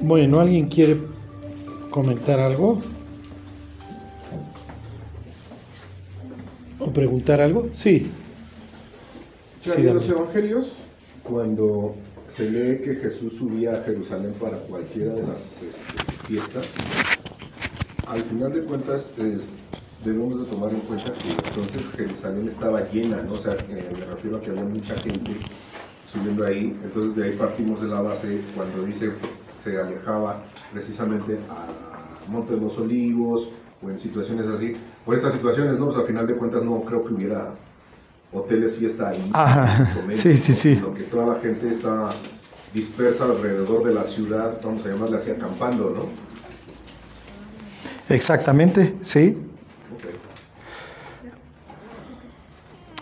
Bueno, ¿alguien quiere comentar algo? ¿O preguntar algo? Sí. Sí, en los evangelios, cuando se lee que Jesús subía a Jerusalén para cualquiera de las este, fiestas, al final de cuentas debemos de tomar en cuenta que entonces Jerusalén estaba llena, ¿no? o sea, me refiero a que había mucha gente subiendo ahí, entonces de ahí partimos de la base cuando dice se alejaba precisamente a Monte de los Olivos o en situaciones así, por estas situaciones, ¿no? Pues al final de cuentas no creo que hubiera hoteles fiesta ahí, Ajá, sí, sí, sí. Sino que toda la gente está dispersa alrededor de la ciudad, vamos a llamarle así acampando, ¿no? Exactamente, sí.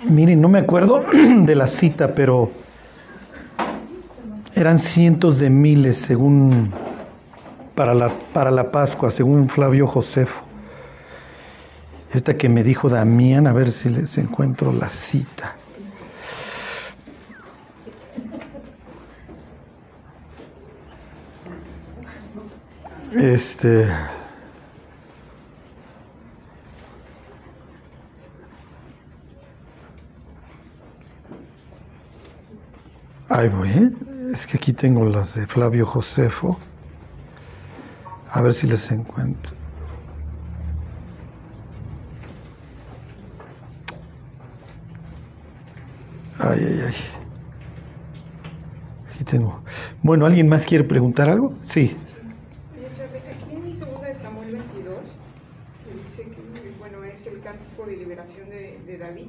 Miren, no me acuerdo de la cita, pero eran cientos de miles según para la, para la Pascua, según Flavio Josefo. Esta que me dijo Damián, a ver si les encuentro la cita. Este. Ahí voy, ¿eh? Es que aquí tengo las de Flavio Josefo. A ver si les encuentro. Ay, ay, ay. Aquí tengo. Bueno, ¿alguien más quiere preguntar algo? Sí. Aquí en segunda de Samuel 22, dice que bueno, es el cántico de liberación de David.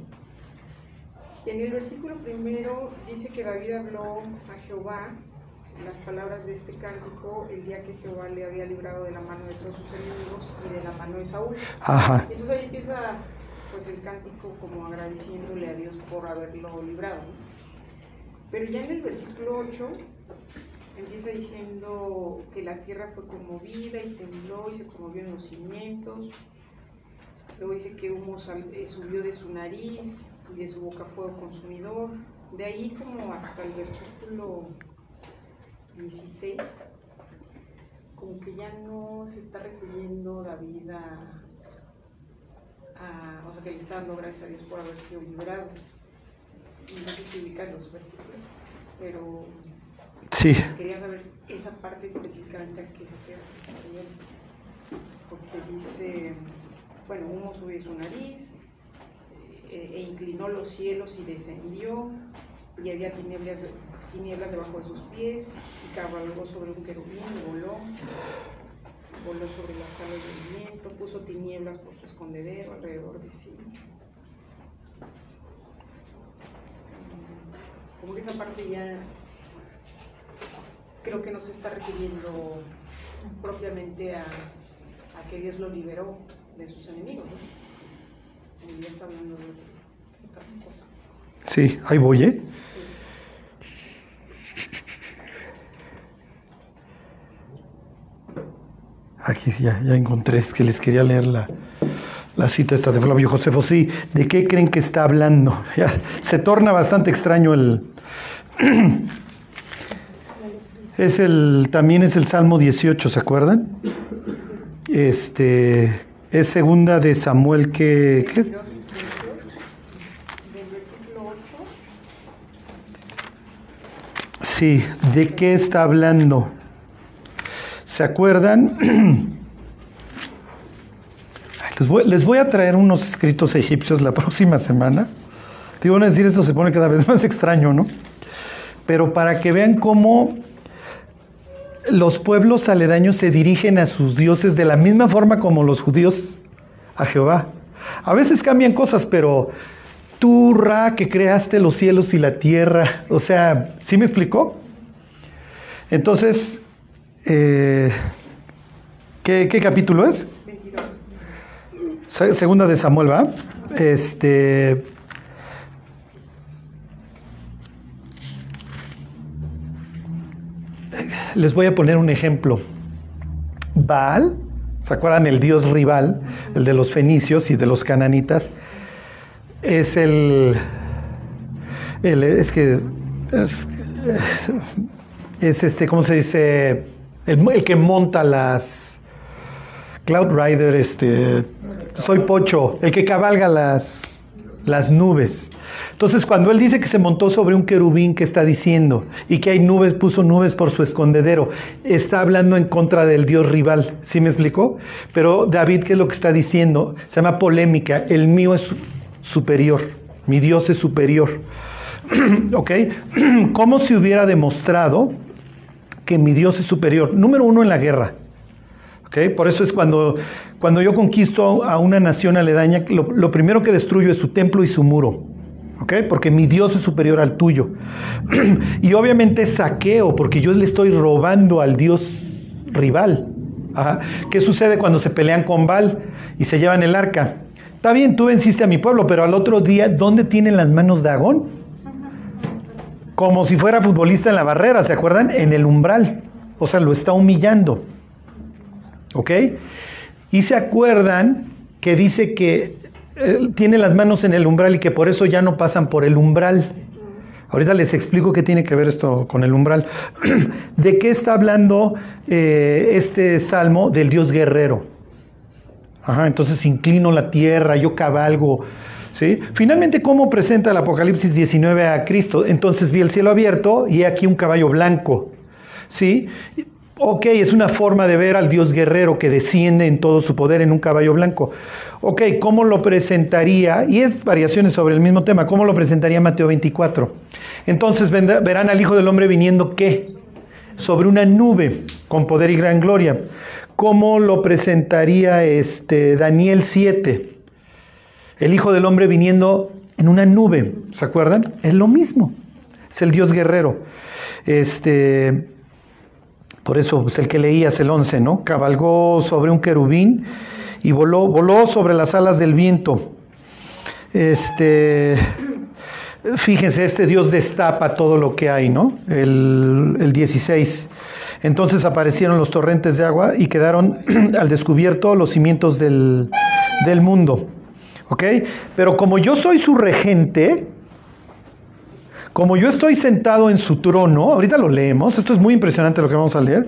Y en el versículo primero dice que David habló a Jehová las palabras de este cántico el día que Jehová le había librado de la mano de todos sus enemigos y de la mano de Saúl. Ajá. Entonces ahí empieza pues el cántico como agradeciéndole a Dios por haberlo librado. Pero ya en el versículo 8 empieza diciendo que la tierra fue conmovida y tembló y se conmovió en los cimientos. Luego dice que humo eh, subió de su nariz y de su boca fuego consumidor. De ahí como hasta el versículo 16, como que ya no se está refiriendo David a, o sea, que le está dando gracias a Dios por haber sido liberado. No sé si ubican los versículos, pero sí. quería saber esa parte específicamente a qué se refiere. Porque dice, bueno, humo subió su nariz, eh, e inclinó los cielos y descendió, y había tinieblas, tinieblas debajo de sus pies, y cabalgó sobre un querubín y voló voló sobre las alas del viento, puso tinieblas por su escondedero alrededor de sí. Como que esa parte ya creo que no se está refiriendo propiamente a, a que Dios lo liberó de sus enemigos, ¿no? Sí, ahí voy, ¿eh? Aquí ya, ya encontré, que les quería leer la, cita esta de Flavio Josefo. Sí, ¿de qué creen que está hablando? Se torna bastante extraño el... Es el, también es el Salmo 18, ¿se acuerdan? Este, es segunda de Samuel que... ¿qué? Sí, ¿de qué está hablando? ¿Se acuerdan? Les voy, a traer unos escritos egipcios la próxima semana. Te van a decir, esto se pone cada vez más extraño, ¿no? Pero para que vean cómo los pueblos aledaños se dirigen a sus dioses de la misma forma como los judíos a Jehová. A veces cambian cosas, pero tú, Ra, que creaste los cielos y la tierra, o sea, ¿sí me explicó? Entonces, eh, ¿qué, capítulo es? 22. Segunda de Samuel, ¿va? Este. Les voy a poner un ejemplo. Baal, ¿se acuerdan el dios rival, el de los fenicios y de los cananitas? Es el. el es que. Es, es este, ¿cómo se dice? el, que monta las Cloud Rider, este, soy Pocho, el que cabalga las, las nubes. Entonces, cuando él dice que se montó sobre un querubín, ¿qué está diciendo? Y que hay nubes, puso nubes por su escondedero. Está hablando en contra del Dios rival. ¿Sí me explicó? Pero David, ¿qué es lo que está diciendo? Se llama polémica. El mío es superior. Mi Dios es superior. ¿Ok? ¿Cómo se hubiera demostrado que mi Dios es superior? Número uno en la guerra. ¿Ok? Por eso es cuando, cuando yo conquisto a una nación aledaña, lo, primero que destruyo es su templo y su muro. ¿ok? Porque mi Dios es superior al tuyo. y obviamente saqueo, porque yo le estoy robando al Dios rival. ¿Qué sucede cuando se pelean con Baal y se llevan el arca? Está bien, tú venciste a mi pueblo, pero al otro día, ¿dónde tienen las manos de Agón? Como si fuera futbolista en la barrera, ¿se acuerdan? En el umbral. O sea, lo está humillando. ¿Ok? Y se acuerdan que dice que eh, tiene las manos en el umbral y que por eso ya no pasan por el umbral. Ahorita les explico qué tiene que ver esto con el umbral. ¿De qué está hablando eh, este salmo del Dios guerrero? Ajá, entonces inclino la tierra, yo cabalgo. ¿sí? Finalmente, ¿cómo presenta el Apocalipsis 19 a Cristo? Entonces vi el cielo abierto y aquí un caballo blanco. ¿sí? Ok, es una forma de ver al Dios guerrero que desciende en todo su poder en un caballo blanco. Ok, ¿cómo lo presentaría? Y es variaciones sobre el mismo tema. ¿Cómo lo presentaría Mateo 24? Entonces verán al Hijo del Hombre viniendo qué? Sobre una nube con poder y gran gloria. ¿Cómo lo presentaría este Daniel 7? El Hijo del Hombre viniendo en una nube, ¿se acuerdan? Es lo mismo. Es el Dios guerrero. Este por eso, pues el que leías el 11, ¿no? Cabalgó sobre un querubín y voló, voló sobre las alas del viento. Este, fíjense, este Dios destapa todo lo que hay, ¿no? El, el 16. Entonces aparecieron los torrentes de agua y quedaron al descubierto los cimientos del, del mundo. ¿Ok? Pero como yo soy su regente, como yo estoy sentado en su trono, ahorita lo leemos, esto es muy impresionante lo que vamos a leer.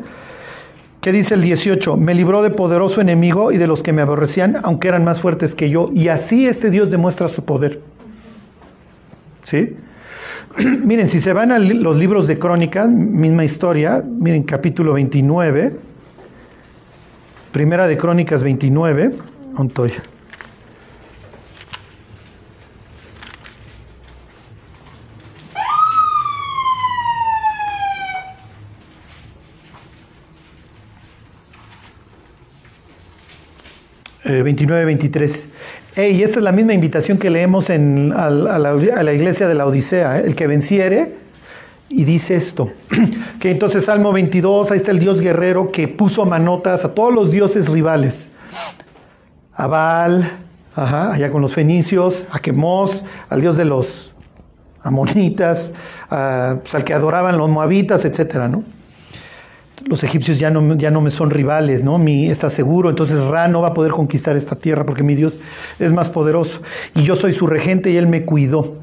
¿Qué dice el 18? Me libró de poderoso enemigo y de los que me aborrecían, aunque eran más fuertes que yo. Y así este Dios demuestra su poder. ¿Sí? miren, si se van a los libros de crónicas, misma historia, miren capítulo 29, primera de crónicas 29, Montoya. 29-23. Eh, y esta es la misma invitación que leemos a, la, iglesia de la Odisea, ¿eh? el que venciere, y dice esto, que entonces Salmo 22, ahí está el Dios guerrero que puso manotas a todos los dioses rivales, a Baal, allá con los fenicios, a Quemos, al Dios de los amonitas, pues, al que adoraban los moabitas, etcétera, ¿no? Los egipcios ya no, ya no me son rivales, ¿no? Mi, está seguro, entonces Ra no va a poder conquistar esta tierra porque mi Dios es más poderoso. Y yo soy su regente y él me cuidó.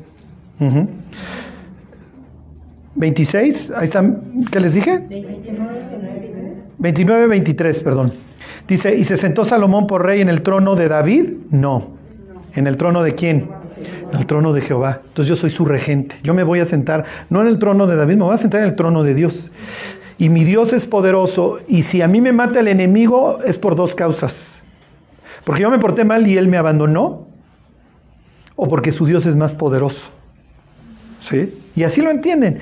26, ahí están, ¿qué les dije? 29, 23, perdón. Dice, ¿y se sentó Salomón por rey en el trono de David? No. ¿En el trono de quién? En el trono de Jehová. Entonces yo soy su regente. Yo me voy a sentar, no en el trono de David, me voy a sentar en el trono de Dios. Y mi Dios es poderoso. Y si a mí me mata el enemigo es por dos causas. Porque yo me porté mal y él me abandonó. O porque su Dios es más poderoso. ¿Sí? Y así lo entienden.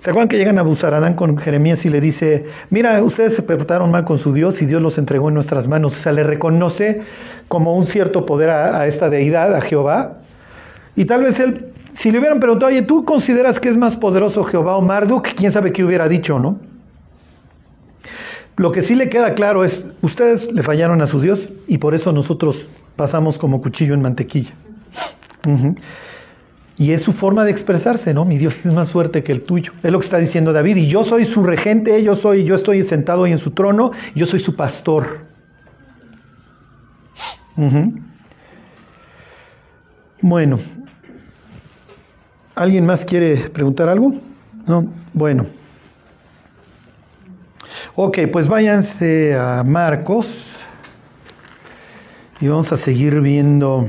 ¿Se acuerdan que llegan a Buzaradán con Jeremías y le dice, mira, ustedes se portaron mal con su Dios y Dios los entregó en nuestras manos? O sea, le reconoce como un cierto poder a, a esta deidad, a Jehová. Y tal vez él, si le hubieran preguntado, oye, ¿tú consideras que es más poderoso Jehová o Marduk? ¿Quién sabe qué hubiera dicho, no? Lo que sí le queda claro es, ustedes le fallaron a su Dios y por eso nosotros pasamos como cuchillo en mantequilla. Y es su forma de expresarse, ¿no? Mi Dios es más fuerte que el tuyo. Es lo que está diciendo David. Y yo soy su regente, yo soy, yo estoy sentado ahí en su trono, yo soy su pastor. Bueno, ¿alguien más quiere preguntar algo? No, bueno. Ok, pues váyanse a Marcos y vamos a seguir viendo.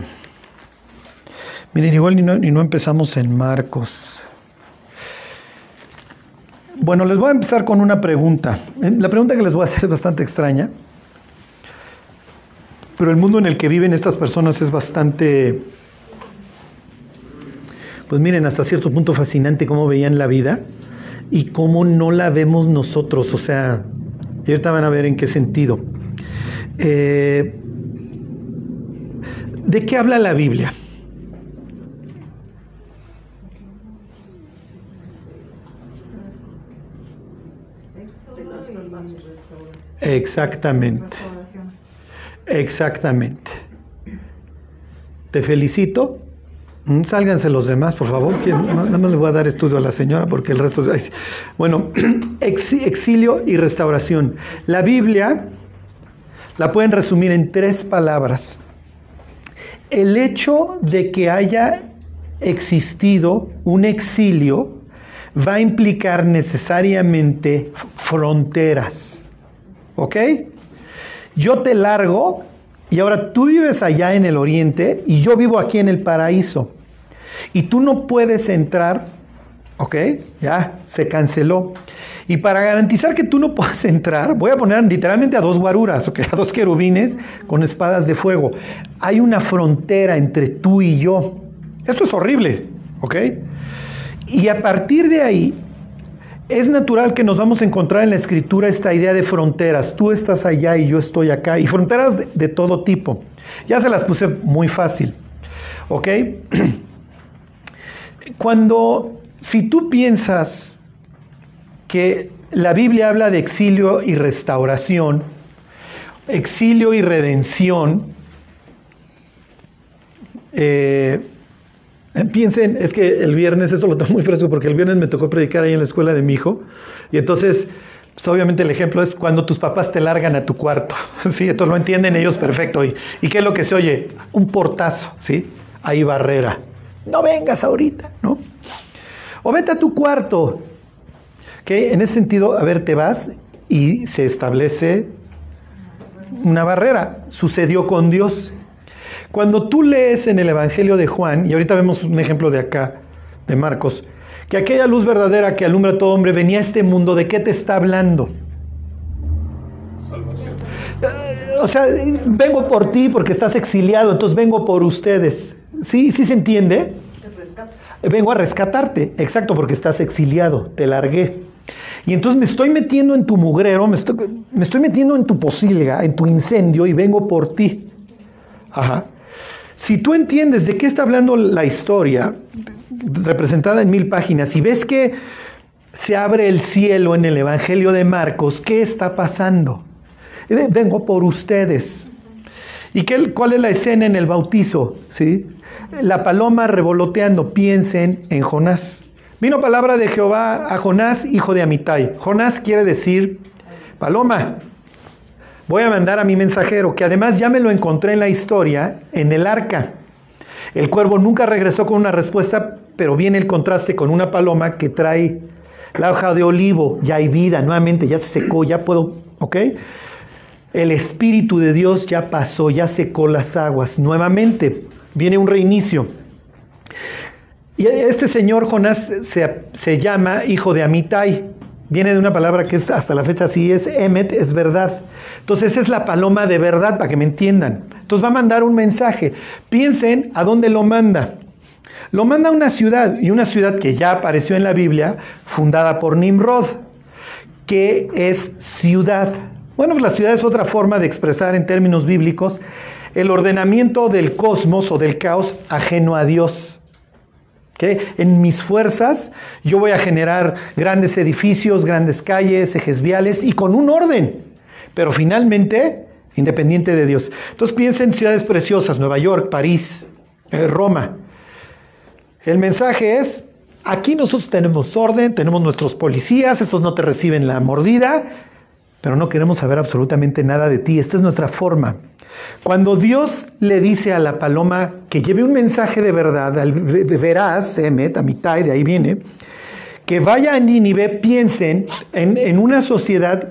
Miren, igual ni no, no empezamos en Marcos. Bueno, les voy a empezar con una pregunta. La pregunta que les voy a hacer es bastante extraña, pero el mundo en el que viven estas personas es bastante, pues miren, hasta cierto punto fascinante cómo veían la vida y cómo no la vemos nosotros. O sea, ahorita van a ver en qué sentido. Eh, ¿De qué habla la Biblia? Exactamente. Exactamente. Te felicito. Mm, sálganse los demás, por favor. Nada más le voy a dar estudio a la señora porque el resto es... Bueno, exilio y restauración. La Biblia la pueden resumir en tres palabras. El hecho de que haya existido un exilio va a implicar necesariamente fronteras. ¿Ok? Yo te largo y ahora tú vives allá en el oriente y yo vivo aquí en el paraíso. Y tú no puedes entrar, ¿ok? Ya, se canceló. Y para garantizar que tú no puedas entrar, voy a poner literalmente a dos guaruras, ¿ok? A dos querubines con espadas de fuego. Hay una frontera entre tú y yo. Esto es horrible, ¿ok? Y a partir de ahí, es natural que nos vamos a encontrar en la escritura esta idea de fronteras. Tú estás allá y yo estoy acá. Y fronteras de, todo tipo. Ya se las puse muy fácil. ¿Ok? Cuando, si tú piensas que la Biblia habla de exilio y restauración, exilio y redención, eh, Piensen, es que el viernes, eso lo tengo muy fresco porque el viernes me tocó predicar ahí en la escuela de mi hijo. Y entonces, pues, obviamente el ejemplo es cuando tus papás te largan a tu cuarto. ¿sí? Entonces lo entienden ellos perfecto. ¿Y, ¿Y qué es lo que se oye? Un portazo, ¿sí? Hay barrera. No vengas ahorita, ¿no? O vete a tu cuarto. Que en ese sentido, a ver, te vas y se establece una barrera. Sucedió con Dios. Cuando tú lees en el Evangelio de Juan, y ahorita vemos un ejemplo de acá, de Marcos, que aquella luz verdadera que alumbra a todo hombre venía a este mundo, ¿de qué te está hablando? Salvación. O sea, vengo por ti porque estás exiliado, entonces vengo por ustedes. ¿Sí? ¿Sí se entiende? Vengo a rescatarte, exacto, porque estás exiliado, te largué. Y entonces me estoy metiendo en tu mugrero, me estoy, me estoy metiendo en tu posilga, en tu incendio y vengo por ti. Ajá. Si tú entiendes de qué está hablando la historia, representada en mil páginas, y ves que se abre el cielo en el Evangelio de Marcos, ¿qué está pasando? Eh, vengo por ustedes. ¿Y qué, cuál es la escena en el bautizo? ¿Sí? La paloma revoloteando, piensen en Jonás. Vino palabra de Jehová a Jonás, hijo de Amitai. Jonás quiere decir paloma voy a mandar a mi mensajero, que además ya me lo encontré en la historia, en el arca. El cuervo nunca regresó con una respuesta, pero viene el contraste con una paloma que trae la hoja de olivo, ya hay vida, nuevamente ya se secó, ya puedo, ¿ok? El Espíritu de Dios ya pasó, ya secó las aguas, nuevamente viene un reinicio. Y este señor Jonás se, se llama hijo de Amitai, viene de una palabra que es hasta la fecha así es Emet, es verdad. Entonces es la paloma de verdad, para que me entiendan. Entonces va a mandar un mensaje. Piensen a dónde lo manda. Lo manda a una ciudad, y una ciudad que ya apareció en la Biblia, fundada por Nimrod, que es ciudad. Bueno, pues la ciudad es otra forma de expresar en términos bíblicos el ordenamiento del cosmos o del caos ajeno a Dios. En mis fuerzas yo voy a generar grandes edificios, grandes calles, ejes viales y con un orden pero finalmente independiente de Dios. Entonces piensa en ciudades preciosas, Nueva York, París, eh, Roma. El mensaje es, aquí nosotros tenemos orden, tenemos nuestros policías, estos no te reciben la mordida, pero no queremos saber absolutamente nada de ti. Esta es nuestra forma. Cuando Dios le dice a la paloma que lleve un mensaje de verdad, verás, Emet, a mitad, de ahí viene, que vaya a Nínive, piensen en, en una sociedad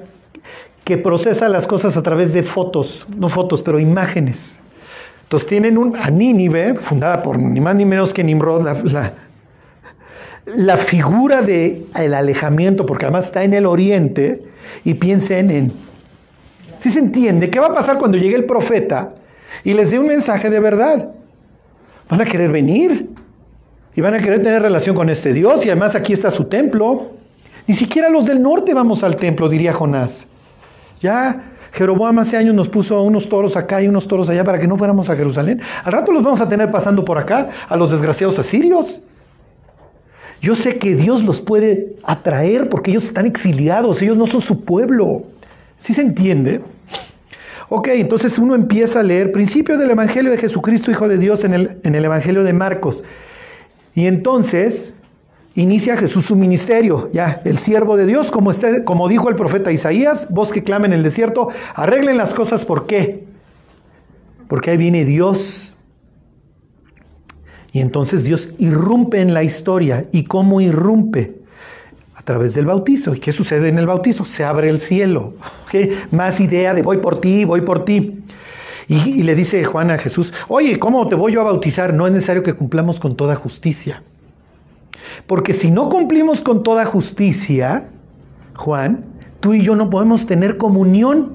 que procesa las cosas a través de fotos, no fotos, pero imágenes. Entonces tienen un, a Nínive, fundada por ni más ni menos que Nimrod, la, figura del el alejamiento, porque además está en el oriente, y piensen en, si se entiende, ¿qué va a pasar cuando llegue el profeta y les dé un mensaje de verdad? Van a querer venir y van a querer tener relación con este Dios, y además aquí está su templo. Ni siquiera los del norte vamos al templo, diría Jonás. Ya Jeroboam hace años nos puso unos toros acá y unos toros allá para que no fuéramos a Jerusalén. Al rato los vamos a tener pasando por acá a los desgraciados asirios. Yo sé que Dios los puede atraer porque ellos están exiliados, ellos no son su pueblo. ¿Sí se entiende? Ok, entonces uno empieza a leer principio del Evangelio de Jesucristo, Hijo de Dios, en el, en el Evangelio de Marcos. Y entonces inicia Jesús su ministerio, ya, el siervo de Dios, como, como dijo el profeta Isaías, vos que clamen en el desierto, arreglen las cosas, ¿por qué? Porque ahí viene Dios. Y entonces Dios irrumpe en la historia. ¿Y cómo irrumpe? A través del bautizo. ¿Y qué sucede en el bautizo? Se abre el cielo. Más idea de voy por ti, voy por ti. Y, y le dice Juan a Jesús, oye, ¿cómo te voy yo a bautizar? No es necesario que cumplamos con toda justicia. Porque si no cumplimos con toda justicia, Juan, tú y yo no podemos tener comunión.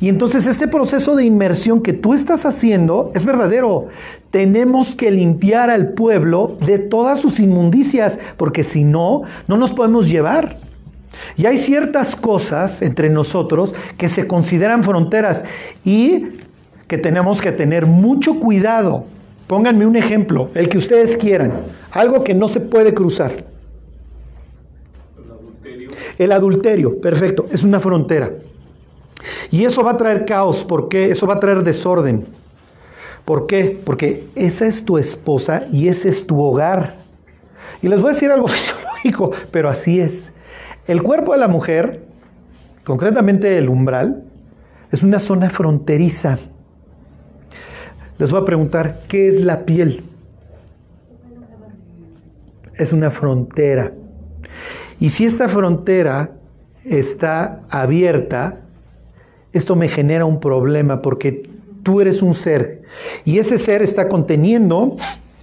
Y entonces este proceso de inmersión que tú estás haciendo es verdadero. Tenemos que limpiar al pueblo de todas sus inmundicias, porque si no, no nos podemos llevar. Y hay ciertas cosas entre nosotros que se consideran fronteras y que tenemos que tener mucho cuidado Pónganme un ejemplo, el que ustedes quieran, algo que no se puede cruzar. El adulterio. Perfecto, es una frontera. Y eso va a traer caos, ¿por qué? Eso va a traer desorden. ¿Por qué? Porque esa es tu esposa y ese es tu hogar. Y les voy a decir algo fisiológico, pero así es. El cuerpo de la mujer, concretamente el umbral, es una zona fronteriza. Les voy a preguntar, ¿qué es la piel? Es una frontera. Y si esta frontera está abierta, esto me genera un problema porque tú eres un ser y ese ser está conteniendo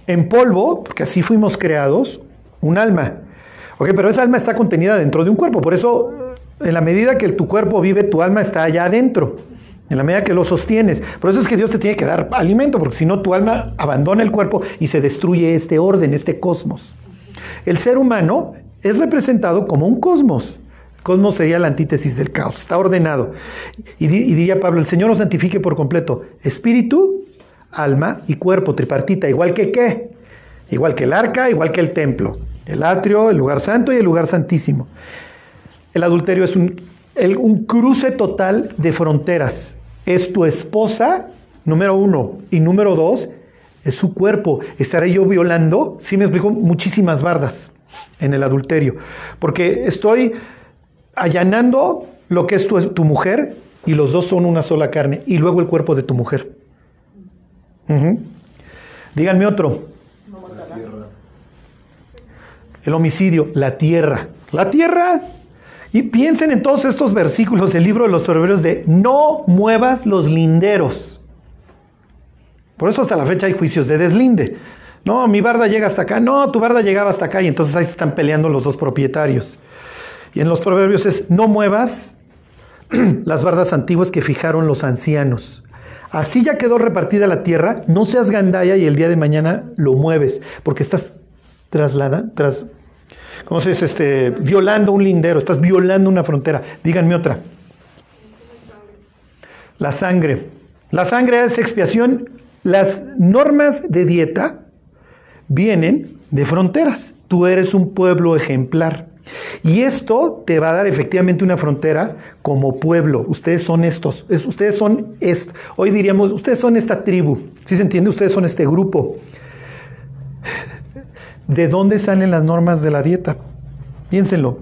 en polvo, porque así fuimos creados, un alma. Ok, pero esa alma está contenida dentro de un cuerpo, por eso en la medida que tu cuerpo vive, tu alma está allá adentro en la medida que lo sostienes. Por eso es que Dios te tiene que dar alimento, porque si no tu alma abandona el cuerpo y se destruye este orden, este cosmos. El ser humano es representado como un cosmos. Cosmos sería la antítesis del caos, está ordenado. Y, diría Pablo, el Señor lo santifique por completo. Espíritu, alma y cuerpo, tripartita, igual que qué? Igual que el arca, igual que el templo. El atrio, el lugar santo y el lugar santísimo. El adulterio es un un cruce total de fronteras. Es tu esposa, número uno, y número dos, es su cuerpo. ¿Estaré yo violando? Sí me explico, muchísimas bardas en el adulterio. Porque estoy allanando lo que es tu, mujer y los dos son una sola carne. Y luego el cuerpo de tu mujer. Díganme otro. El homicidio, la tierra. La tierra y piensen en todos estos versículos del libro de los proverbios de no muevas los linderos. Por eso hasta la fecha hay juicios de deslinde. No, mi barda llega hasta acá. No, tu barda llegaba hasta acá. Y entonces ahí se están peleando los dos propietarios. Y en los proverbios es no muevas las bardas antiguas que fijaron los ancianos. Así ya quedó repartida la tierra, no seas gandaya y el día de mañana lo mueves, porque estás traslada, tras, ¿cómo se dice? Este, violando un lindero, estás violando una frontera. Díganme otra. La sangre. La sangre es expiación. Las normas de dieta vienen de fronteras. Tú eres un pueblo ejemplar. Y esto te va a dar efectivamente una frontera como pueblo. Ustedes son estos. ustedes son esto. Hoy diríamos, ustedes son esta tribu. ¿Sí se entiende? Ustedes son este grupo. ¿De dónde salen las normas de la dieta? Piénsenlo.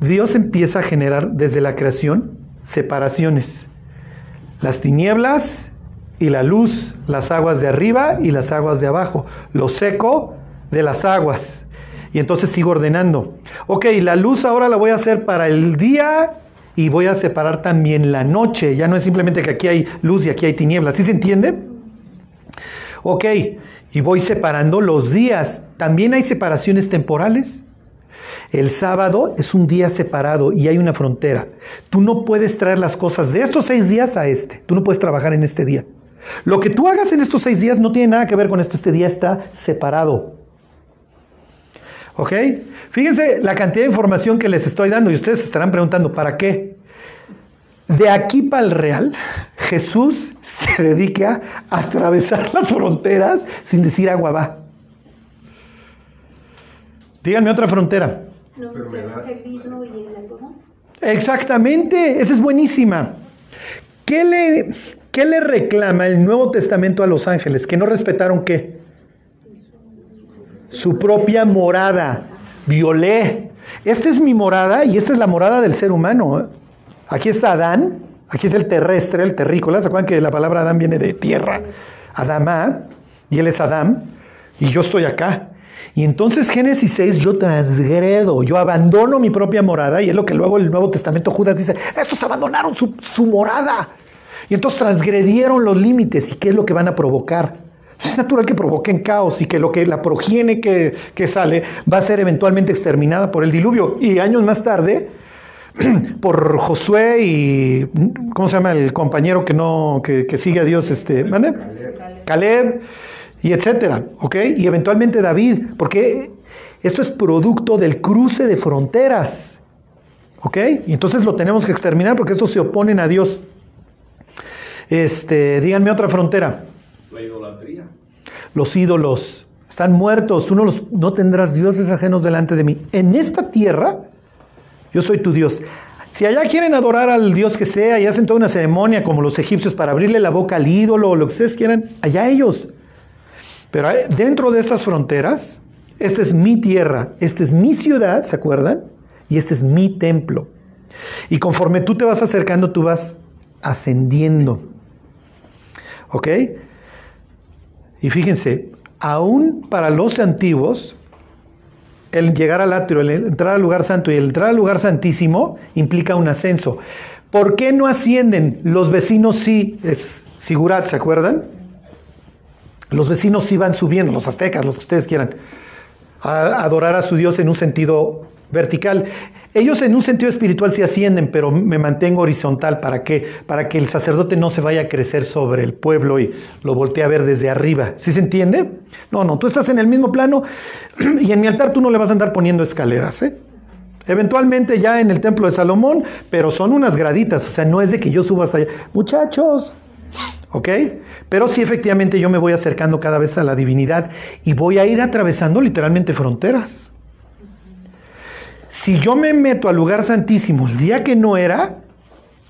Dios empieza a generar desde la creación separaciones. Las tinieblas y la luz, las aguas de arriba y las aguas de abajo, lo seco de las aguas. Y entonces sigo ordenando. Ok, la luz ahora la voy a hacer para el día y voy a separar también la noche. Ya no es simplemente que aquí hay luz y aquí hay tinieblas. ¿Sí se entiende? Ok, y voy separando los días. También hay separaciones temporales. El sábado es un día separado y hay una frontera. Tú no puedes traer las cosas de estos seis días a este. Tú no puedes trabajar en este día. Lo que tú hagas en estos seis días no tiene nada que ver con esto. Este día está separado. ¿Ok? Fíjense la cantidad de información que les estoy dando y ustedes se estarán preguntando, ¿para qué? De aquí para el real, Jesús se dedica a atravesar las fronteras sin decir agua va. Díganme otra frontera. Exactamente, esa es buenísima. ¿Qué le, ¿Qué le reclama el Nuevo Testamento a los ángeles? ¿Que no respetaron qué? Su propia morada. Violé. Esta es mi morada y esta es la morada del ser humano. ¿eh? Aquí está Adán, aquí es el terrestre, el terrícola. ¿Se acuerdan que la palabra Adán viene de tierra? Adama, y él es Adán, y yo estoy acá. Y entonces Génesis 6, yo transgredo, yo abandono mi propia morada, y es lo que luego el Nuevo Testamento Judas dice, estos abandonaron su, su morada. Y entonces transgredieron los límites. ¿Y qué es lo que van a provocar? Es natural que provoquen caos y que lo que la progenie que, sale va a ser eventualmente exterminada por el diluvio. Y años más tarde, por Josué y ¿cómo se llama el compañero que no que, sigue a Dios este ¿mande? Caleb. y etcétera, ¿ok? Y eventualmente David, porque esto es producto del cruce de fronteras, ¿ok? Y entonces lo tenemos que exterminar porque estos se oponen a Dios. Este, díganme otra frontera. La idolatría. Los ídolos están muertos. Tú no, los, no tendrás dioses ajenos delante de mí. En esta tierra, yo soy tu Dios. Si allá quieren adorar al Dios que sea y hacen toda una ceremonia como los egipcios para abrirle la boca al ídolo o lo que ustedes quieran, allá ellos. Pero dentro de estas fronteras, esta es mi tierra, esta es mi ciudad, ¿se acuerdan? Y este es mi templo. Y conforme tú te vas acercando, tú vas ascendiendo. ¿Ok? Y fíjense, aún para los antiguos, el llegar al atrio, el entrar al lugar santo y el entrar al lugar santísimo implica un ascenso. ¿Por qué no ascienden? Los vecinos sí, es Sigurat, ¿se acuerdan? Los vecinos sí van subiendo, los aztecas, los que ustedes quieran, a adorar a su Dios en un sentido vertical. Ellos en un sentido espiritual sí ascienden, pero me mantengo horizontal. ¿Para qué? Para que el sacerdote no se vaya a crecer sobre el pueblo y lo voltee a ver desde arriba. ¿Sí se entiende? No, no, tú estás en el mismo plano y en mi altar tú no le vas a andar poniendo escaleras. ¿eh? Eventualmente ya en el templo de Salomón, pero son unas graditas, o sea, no es de que yo suba hasta allá. Muchachos, ¿ok? Pero sí efectivamente yo me voy acercando cada vez a la divinidad y voy a ir atravesando literalmente fronteras. Si yo me meto al lugar santísimo el día que no era,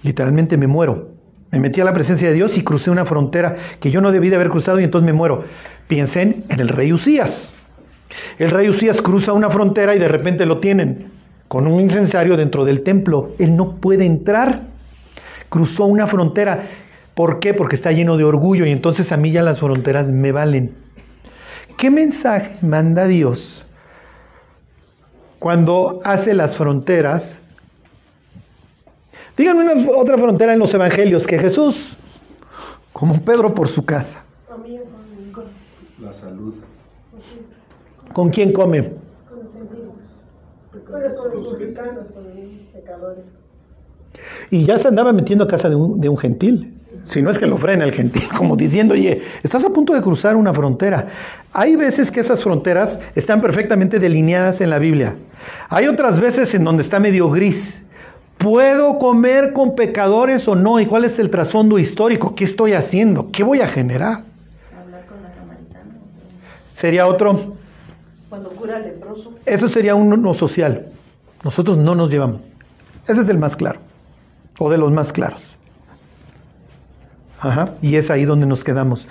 literalmente me muero. Me metí a la presencia de Dios y crucé una frontera que yo no debí de haber cruzado y entonces me muero. Piensen en el rey Usías. El rey Usías cruza una frontera y de repente lo tienen con un incensario dentro del templo. Él no puede entrar. Cruzó una frontera. ¿Por qué? Porque está lleno de orgullo y entonces a mí ya las fronteras me valen. ¿Qué mensaje manda Dios cuando hace las fronteras. Díganme una otra frontera en los evangelios que Jesús, como Pedro por su casa. La salud. ¿Con quién come? Con los pecadores. Y ya se andaba metiendo a casa de un, de un gentil. Si no es que lo frena el gentil, como diciendo, oye, estás a punto de cruzar una frontera. Hay veces que esas fronteras están perfectamente delineadas en la Biblia. Hay otras veces en donde está medio gris. ¿Puedo comer con pecadores o no? ¿Y cuál es el trasfondo histórico? ¿Qué estoy haciendo? ¿Qué voy a generar? Hablar con la samaritana. ¿Sería otro? Cuando cura leproso. Eso sería uno social. Nosotros no nos llevamos. Ese es el más claro. O de los más claros. Ajá, y es ahí donde nos quedamos.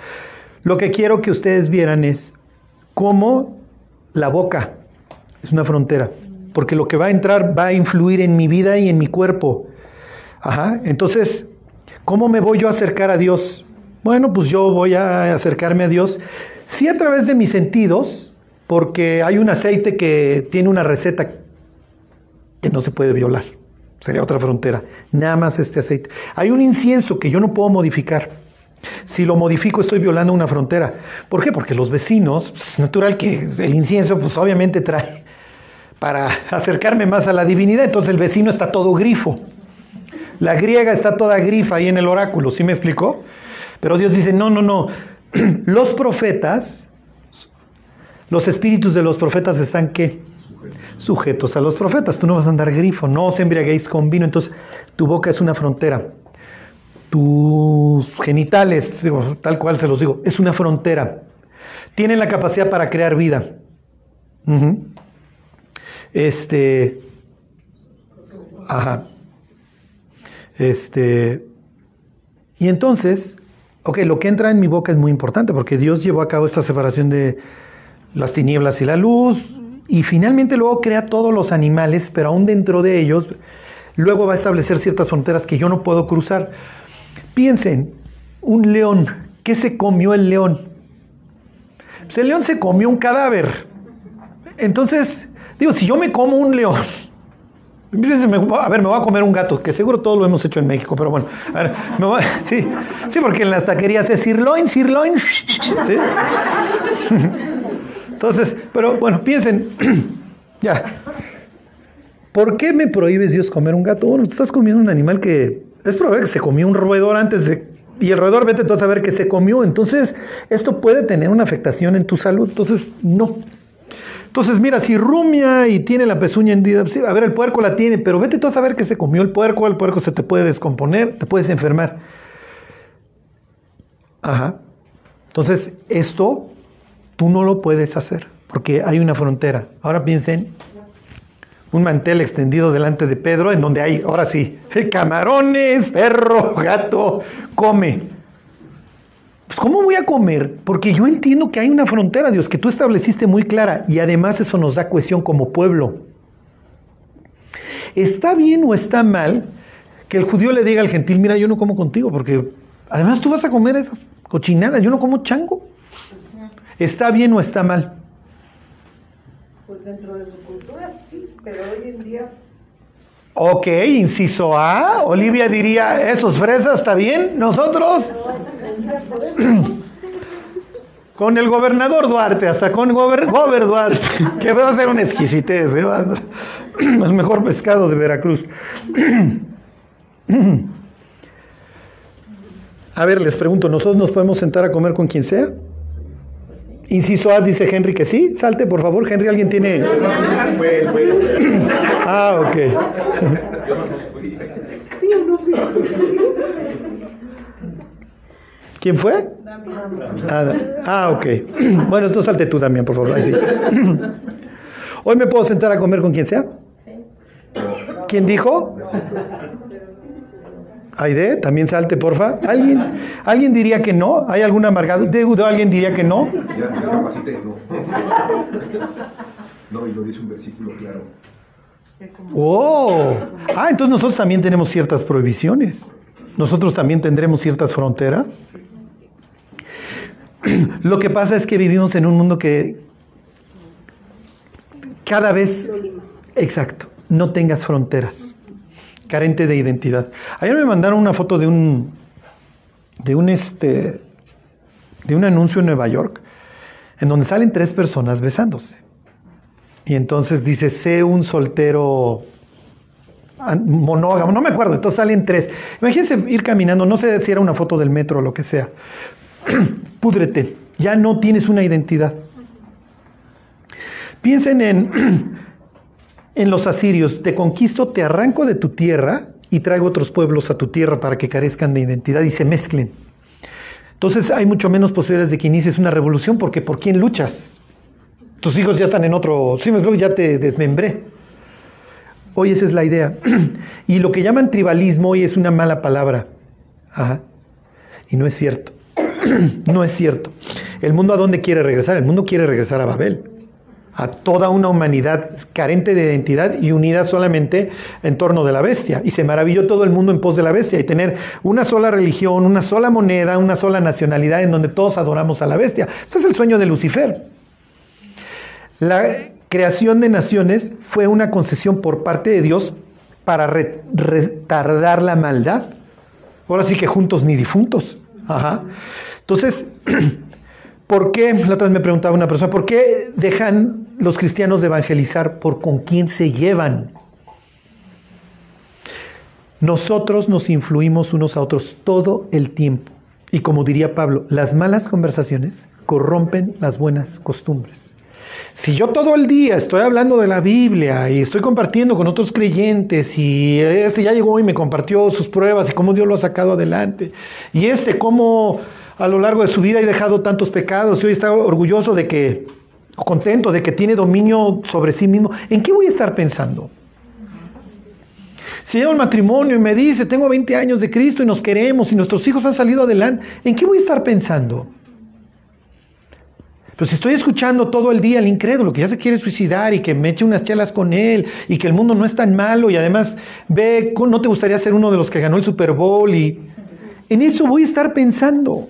Lo que quiero que ustedes vieran es cómo la boca es una frontera, porque lo que va a entrar va a influir en mi vida y en mi cuerpo. Ajá, entonces, ¿cómo me voy yo a acercar a Dios? Bueno, pues yo voy a acercarme a Dios, sí a través de mis sentidos, porque hay un aceite que tiene una receta que no se puede violar. sería otra frontera. Nada más este aceite. Hay un incienso que yo no puedo modificar. Si lo modifico estoy violando una frontera. ¿Por qué? Porque los vecinos, pues, es natural que el incienso pues obviamente trae para acercarme más a la divinidad, entonces el vecino está todo grifo. La griega está toda grifa ahí en el oráculo, ¿sí me explicó? Pero Dios dice, no, no, no. Los profetas, los espíritus de los profetas están qué? Sujetos a los profetas. Tú no vas a andar grifo, no os embriaguéis con vino. Entonces, tu boca es una frontera. Tus genitales, tal cual se los digo, es una frontera. Tienen la capacidad para crear vida. Este. Ajá. Este. Y entonces, ok, lo que entra en mi boca es muy importante porque Dios llevó a cabo esta separación de las tinieblas y la luz y finalmente luego crea todos los animales, pero aún dentro de ellos, luego va a establecer ciertas fronteras que yo no puedo cruzar. Piensen, un león, ¿qué se comió el león? Pues el león se comió un cadáver. Entonces, digo, si yo me como un león, a ver, me voy a comer un gato, que seguro todo lo hemos hecho en México, pero bueno, a ver, me voy, sí, sí, porque en las taquerías es sirloin, sirloin, ¿sí? Entonces, pero bueno, piensen, ya, ¿por qué me prohíbes Dios comer un gato? Bueno, estás comiendo un animal que es probable que se comió un roedor antes de... Y el roedor, vete tú a saber que se comió. Entonces, esto puede tener una afectación en tu salud. Entonces, no. Entonces, mira, si rumia y tiene la pezuña hendida, pues, a ver, el puerco la tiene, pero vete tú a saber que se comió el puerco, el puerco se te puede descomponer, te puedes enfermar. Ajá. Entonces, esto tú no lo puedes hacer, porque hay una frontera. Ahora piensen, un mantel extendido delante de Pedro, en donde hay, ahora sí, camarones, perro, gato, come. Pues ¿cómo voy a comer? Porque yo entiendo que hay una frontera, Dios, que tú estableciste muy clara y además eso nos da cohesión como pueblo. ¿Está bien o está mal que el judío le diga al gentil, mira, yo no como contigo porque además tú vas a comer esas cochinadas, yo no como chango? ¿Está bien o está mal? Pues dentro de su cultura sí, pero hoy en día Ok, inciso A. Olivia diría, esos fresas, ¿está bien? Nosotros. con el gobernador Duarte, hasta con gober, gober Duarte, que va a ser una exquisitez, ¿eh? el mejor pescado de Veracruz. A ver, les pregunto, ¿nosotros nos podemos sentar a comer con quien sea? Inciso A dice Henry que sí. Salte, por favor, Henry. ¿Alguien tiene.? ah, ok. ¿Quién fue? Ah, ah, ok. Bueno, entonces salte tú también, por favor. ¿Hoy me puedo sentar a comer con quien sea? ¿Quién dijo? Aide, también salte, porfa. ¿Alguien, ¿Alguien diría que no? ¿Hay alguna amargado? ¿Deudo alguien diría que no? Ya, no. No, y lo dice un versículo claro. Oh, ah, entonces nosotros también tenemos ciertas prohibiciones. Nosotros también tendremos ciertas fronteras. Lo que pasa es que vivimos en un mundo que cada vez, exacto, no tengas fronteras carente de identidad. Ayer me mandaron una foto de un de un este de un anuncio en Nueva York en donde salen tres personas besándose. Y entonces dice, sé un soltero monógamo, no me acuerdo, entonces salen tres. Imagínense ir caminando, no sé si era una foto del metro o lo que sea. Púdrete, ya no tienes una identidad. Piensen en en los asirios, te conquisto, te arranco de tu tierra y traigo otros pueblos a tu tierra para que carezcan de identidad y se mezclen. Entonces hay mucho menos posibilidades de que inicies una revolución porque ¿por quién luchas? Tus hijos ya están en otro, sí, ya te desmembré. Hoy esa es la idea. Y lo que llaman tribalismo hoy es una mala palabra. Ajá. Y no es cierto. no es cierto. ¿El mundo a dónde quiere regresar? El mundo quiere regresar a Babel a toda una humanidad carente de identidad y unida solamente en torno de la bestia. Y se maravilló todo el mundo en pos de la bestia y tener una sola religión, una sola moneda, una sola nacionalidad en donde todos adoramos a la bestia. Ese es el sueño de Lucifer. La creación de naciones fue una concesión por parte de Dios para retardar la maldad. Ahora sí que juntos ni difuntos. Ajá. Entonces, ¿por qué? La otra vez me preguntaba una persona, ¿por qué dejan los cristianos de evangelizar? Por con quién se llevan. Nosotros nos influimos unos a otros todo el tiempo. Y como diría Pablo, las malas conversaciones corrompen las buenas costumbres. Si yo todo el día estoy hablando de la Biblia y estoy compartiendo con otros creyentes y este ya llegó y me compartió sus pruebas y cómo Dios lo ha sacado adelante, y este cómo a lo largo de su vida ha dejado tantos pecados y hoy está orgulloso de que, contento de que tiene dominio sobre sí mismo, ¿en qué voy a estar pensando? Si llevo un matrimonio y me dice, tengo 20 años de Cristo y nos queremos y nuestros hijos han salido adelante, ¿en qué voy a estar pensando? Pues estoy escuchando todo el día al incrédulo que ya se quiere suicidar y que me eche unas chelas con él y que el mundo no es tan malo y además ve, no te gustaría ser uno de los que ganó el Super Bowl y en eso voy a estar pensando.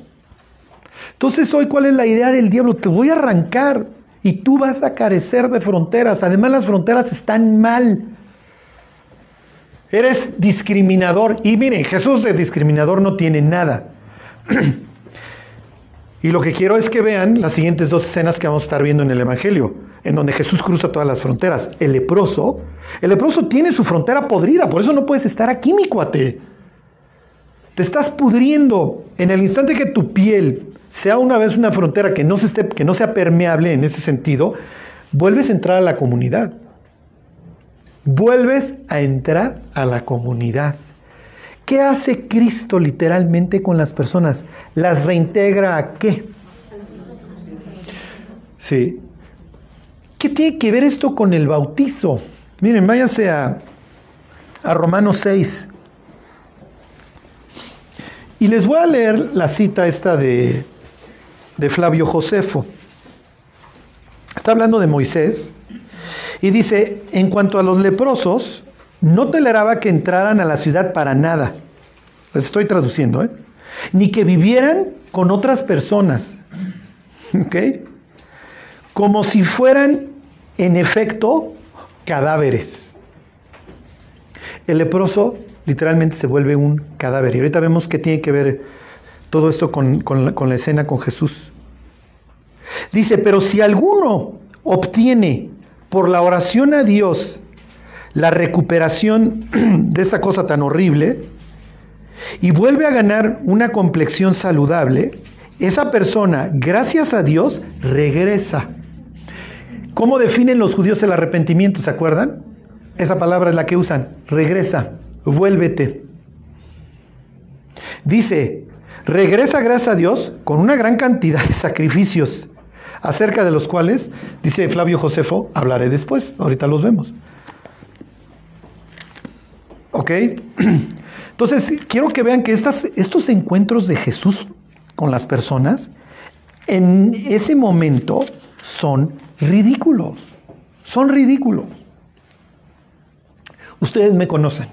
Entonces hoy, ¿cuál es la idea del diablo? Te voy a arrancar y tú vas a carecer de fronteras. Además las fronteras están mal. Eres discriminador. Y miren, Jesús de discriminador no tiene nada. Y lo que quiero es que vean las siguientes dos escenas que vamos a estar viendo en el Evangelio, en donde Jesús cruza todas las fronteras. El leproso, el leproso tiene su frontera podrida, por eso no puedes estar aquí, mi cuate. Te estás pudriendo. En el instante que tu piel sea una vez una frontera que no, se esté, que no sea permeable en ese sentido, vuelves a entrar a la comunidad. Vuelves a entrar a la comunidad. ¿Qué hace Cristo literalmente con las personas? ¿Las reintegra a qué? Sí. ¿Qué tiene que ver esto con el bautizo? Miren, váyanse a, a Romanos 6. Y les voy a leer la cita esta de, de Flavio Josefo. Está hablando de Moisés y dice, en cuanto a los leprosos, no toleraba que entraran a la ciudad para nada. Les estoy traduciendo, ¿eh? Ni que vivieran con otras personas. ¿Ok? Como si fueran, en efecto, cadáveres. El leproso literalmente se vuelve un cadáver. Y ahorita vemos qué tiene que ver todo esto con, con la escena con Jesús. Dice, pero si alguno obtiene por la oración a Dios la recuperación de esta cosa tan horrible y vuelve a ganar una complexión saludable, esa persona, gracias a Dios, regresa. ¿Cómo definen los judíos el arrepentimiento? ¿Se acuerdan? Esa palabra es la que usan. Regresa, vuélvete. Dice, regresa gracias a Dios con una gran cantidad de sacrificios, acerca de los cuales, dice Flavio Josefo, hablaré después, ahorita los vemos. ¿Ok? Entonces, quiero que vean que estas, estos encuentros de Jesús con las personas, en ese momento son ridículos. Son ridículos. Ustedes me conocen.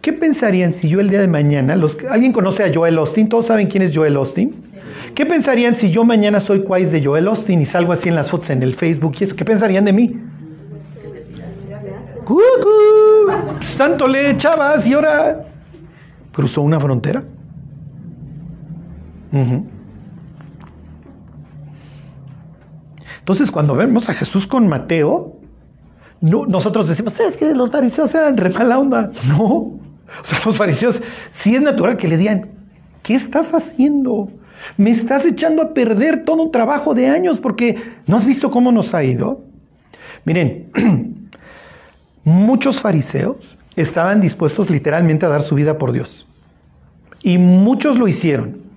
¿Qué pensarían si yo el día de mañana, ¿alguien conoce a Joel Austin? ¿Todos saben quién es Joel Austin? ¿Qué pensarían si yo mañana soy quais de Joel Austin y salgo así en las fotos en el Facebook y eso? ¿Qué pensarían de mí? Pues tanto le echabas y ahora cruzó una frontera. Entonces, cuando vemos a Jesús con Mateo, nosotros decimos, es que los fariseos eran re mala onda. No. O sea, los fariseos sí es natural que le digan, ¿qué estás haciendo? Me estás echando a perder todo un trabajo de años porque ¿no has visto cómo nos ha ido? Miren, muchos fariseos estaban dispuestos literalmente a dar su vida por Dios. Y muchos lo hicieron.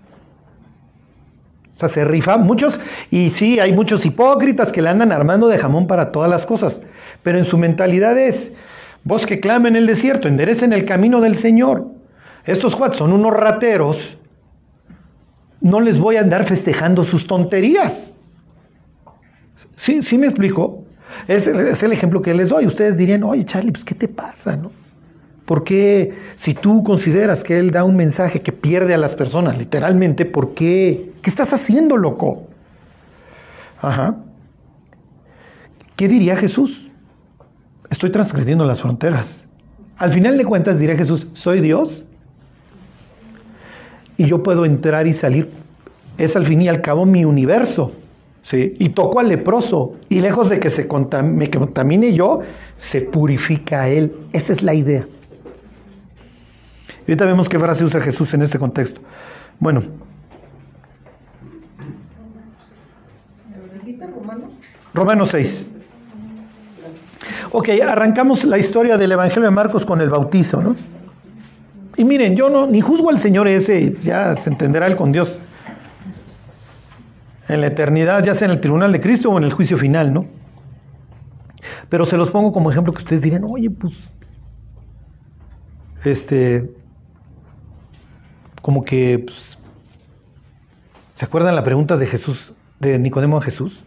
O sea, se rifa muchos, y sí, hay muchos hipócritas que le andan armando de jamón para todas las cosas, pero en su mentalidad es, vos que clama en el desierto, enderecen el camino del Señor. Estos cuatro son unos rateros, no les voy a andar festejando sus tonterías. ¿Sí, sí me explico? Es, el ejemplo que les doy. Ustedes dirían, oye Charlie, pues ¿qué te pasa? ¿no? ¿Por qué, si tú consideras que Él da un mensaje que pierde a las personas, literalmente, ¿por qué? ¿Qué estás haciendo, loco? Ajá. ¿Qué diría Jesús? Estoy transgrediendo las fronteras. Al final de cuentas dirá Jesús, soy Dios y yo puedo entrar y salir. Es al fin y al cabo mi universo. ¿sí? Y toco al leproso y lejos de que se me contamine yo, se purifica a él. Esa es la idea. Ahorita vemos qué frase usa Jesús en este contexto. Bueno. Romanos 6. Ok, arrancamos la historia del Evangelio de Marcos con el bautizo, ¿no? Y miren, yo no, ni juzgo al Señor ese, ya se entenderá él con Dios. En la eternidad, ya sea en el tribunal de Cristo o en el juicio final, ¿no? Pero se los pongo como ejemplo que ustedes dirían, oye, pues, este, como que, pues, ¿se acuerdan la pregunta de Jesús, de Nicodemo a Jesús?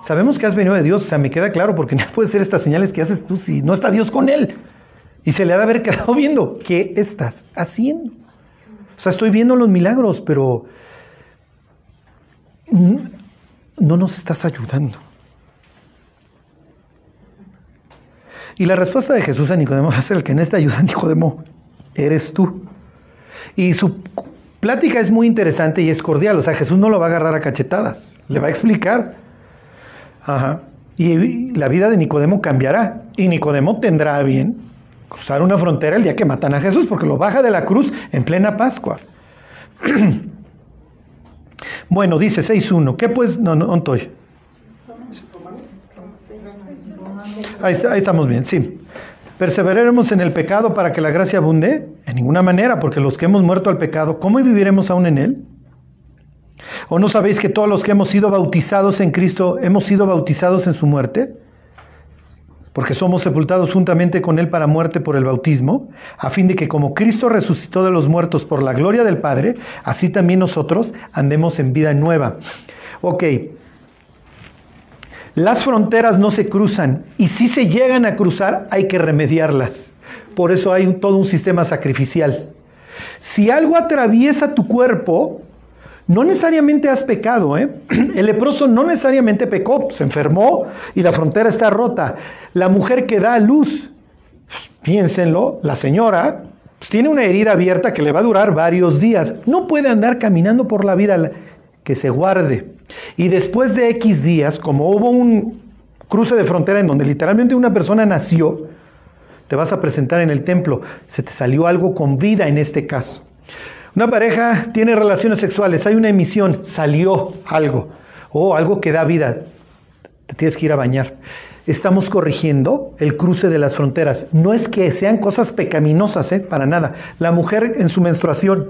Sabemos que has venido de Dios, o sea, me queda claro, porque no puede ser estas señales que haces tú si no está Dios con él. Y se le ha de haber quedado viendo, ¿qué estás haciendo? O sea, estoy viendo los milagros, pero no nos estás ayudando. Y la respuesta de Jesús a Nicodemo es el que en esta ayuda, Nicodemo, eres tú. Y su plática es muy interesante y es cordial. O sea, Jesús no lo va a agarrar a cachetadas, le va a explicar. Ajá. Y la vida de Nicodemo cambiará. Y Nicodemo tendrá bien cruzar una frontera el día que matan a Jesús, porque lo baja de la cruz en plena Pascua. bueno, dice 6.1. ¿Qué pues? No, no, estoy. Ahí, ahí estamos bien, sí. ¿Perseveraremos en el pecado para que la gracia abunde? En ninguna manera, porque los que hemos muerto al pecado, ¿cómo viviremos aún en él? ¿O no sabéis que todos los que hemos sido bautizados en Cristo hemos sido bautizados en su muerte? Porque somos sepultados juntamente con Él para muerte por el bautismo, a fin de que como Cristo resucitó de los muertos por la gloria del Padre, así también nosotros andemos en vida nueva. Ok, las fronteras no se cruzan y si se llegan a cruzar hay que remediarlas. Por eso hay todo un sistema sacrificial. Si algo atraviesa tu cuerpo, no necesariamente has pecado, ¿eh? El leproso no necesariamente pecó, se enfermó y la frontera está rota. La mujer que da a luz, piénsenlo, la señora pues, tiene una herida abierta que le va a durar varios días. No puede andar caminando por la vida que se guarde. Y después de X días, como hubo un cruce de frontera en donde literalmente una persona nació, te vas a presentar en el templo. Se te salió algo con vida en este caso. Una pareja tiene relaciones sexuales, hay una emisión, salió algo, o algo que da vida, te tienes que ir a bañar. Estamos corrigiendo el cruce de las fronteras. No es que sean cosas pecaminosas, ¿eh? para nada. La mujer en su menstruación,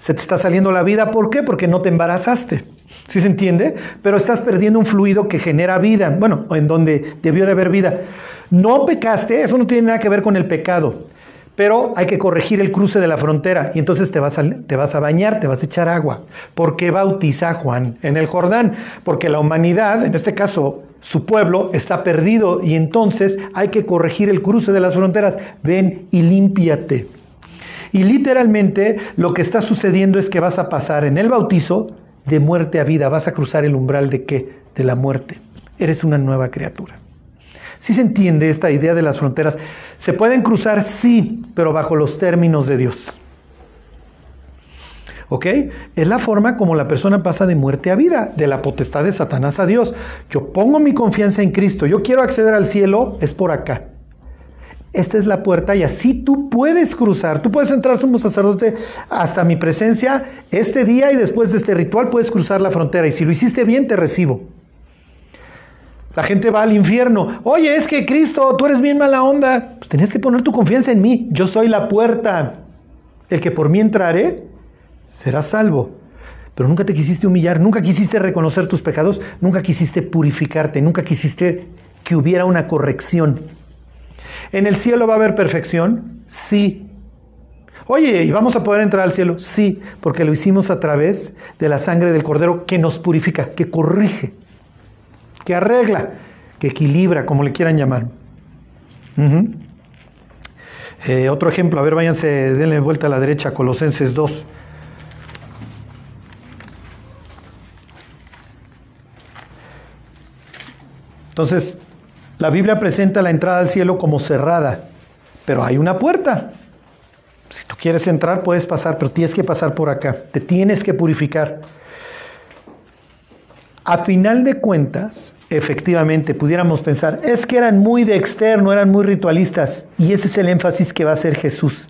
se te está saliendo la vida, ¿por qué? Porque no te embarazaste. ¿Sí se entiende? Pero estás perdiendo un fluido que genera vida, bueno, en donde debió de haber vida. No pecaste, eso no tiene nada que ver con el pecado. Pero hay que corregir el cruce de la frontera y entonces te vas, a, te vas a bañar, te vas a echar agua. ¿Por qué bautiza a Juan en el Jordán? Porque la humanidad, en este caso su pueblo, está perdido y entonces hay que corregir el cruce de las fronteras. Ven y límpiate. Y literalmente lo que está sucediendo es que vas a pasar en el bautizo de muerte a vida. Vas a cruzar el umbral de qué? De la muerte. Eres una nueva criatura. Si se entiende esta idea de las fronteras. Se pueden cruzar, sí, pero bajo los términos de Dios. ¿Ok? Es la forma como la persona pasa de muerte a vida, de la potestad de Satanás a Dios. Yo pongo mi confianza en Cristo, yo quiero acceder al cielo, es por acá. Esta es la puerta y así tú puedes cruzar. Tú puedes entrar como sacerdote hasta mi presencia este día y después de este ritual puedes cruzar la frontera. Y si lo hiciste bien, te recibo. La gente va al infierno. Oye, es que Cristo, tú eres bien mala onda. Pues tenías que poner tu confianza en mí. Yo soy la puerta. El que por mí entrare será salvo. Pero nunca te quisiste humillar, nunca quisiste reconocer tus pecados, nunca quisiste purificarte, nunca quisiste que hubiera una corrección. ¿En el cielo va a haber perfección? Sí. Oye, ¿y vamos a poder entrar al cielo? Sí, porque lo hicimos a través de la sangre del Cordero que nos purifica, que corrige que arregla, que equilibra, como le quieran llamar. Eh, otro ejemplo, a ver, váyanse, denle vuelta a la derecha, Colosenses 2. Entonces, la Biblia presenta la entrada al cielo como cerrada, pero hay una puerta. Si tú quieres entrar, puedes pasar, pero tienes que pasar por acá. Te tienes que purificar. A final de cuentas, efectivamente, pudiéramos pensar, es que eran muy de externo, eran muy ritualistas, y ese es el énfasis que va a hacer Jesús.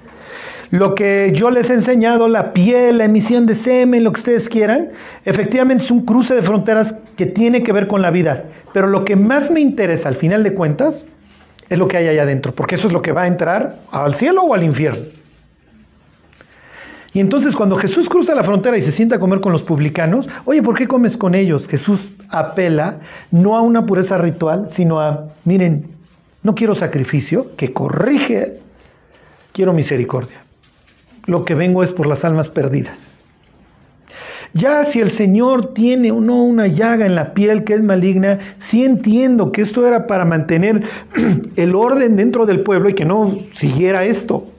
Lo que yo les he enseñado, la piel, la emisión de semen, lo que ustedes quieran, efectivamente es un cruce de fronteras que tiene que ver con la vida. Pero lo que más me interesa al final de cuentas es lo que hay allá adentro, porque eso es lo que va a entrar al cielo o al infierno. Y entonces cuando Jesús cruza la frontera y se sienta a comer con los publicanos, oye, ¿por qué comes con ellos? Jesús apela no a una pureza ritual, sino a, miren, no quiero sacrificio, que corrige, quiero misericordia. Lo que vengo es por las almas perdidas. Ya si el Señor tiene o no una llaga en la piel que es maligna, sí entiendo que esto era para mantener el orden dentro del pueblo y que no siguiera esto.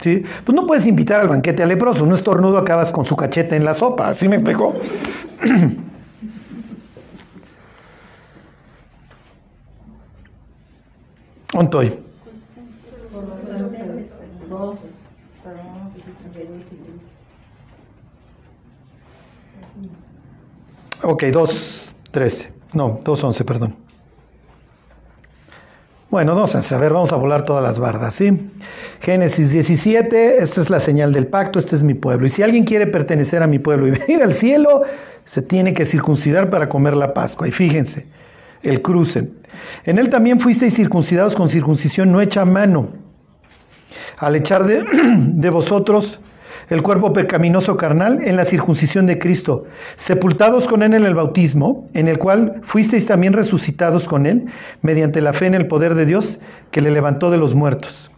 ¿Sí? Pues no puedes invitar al banquete al leproso, un estornudo acabas con su cachete en la sopa, ¿sí me explico? Ontoy. Ok, 2.13. No, 2.11, perdón. Bueno, no a ver, vamos a volar todas las bardas, ¿sí? Génesis 17, esta es la señal del pacto, este es mi pueblo. Y si alguien quiere pertenecer a mi pueblo y venir al cielo, se tiene que circuncidar para comer la Pascua. Y fíjense, el cruce. En él también fuisteis circuncidados con circuncisión no hecha mano. Al echar de, de vosotros el cuerpo pecaminoso carnal en la circuncisión de Cristo, sepultados con Él en el bautismo, en el cual fuisteis también resucitados con Él, mediante la fe en el poder de Dios que le levantó de los muertos.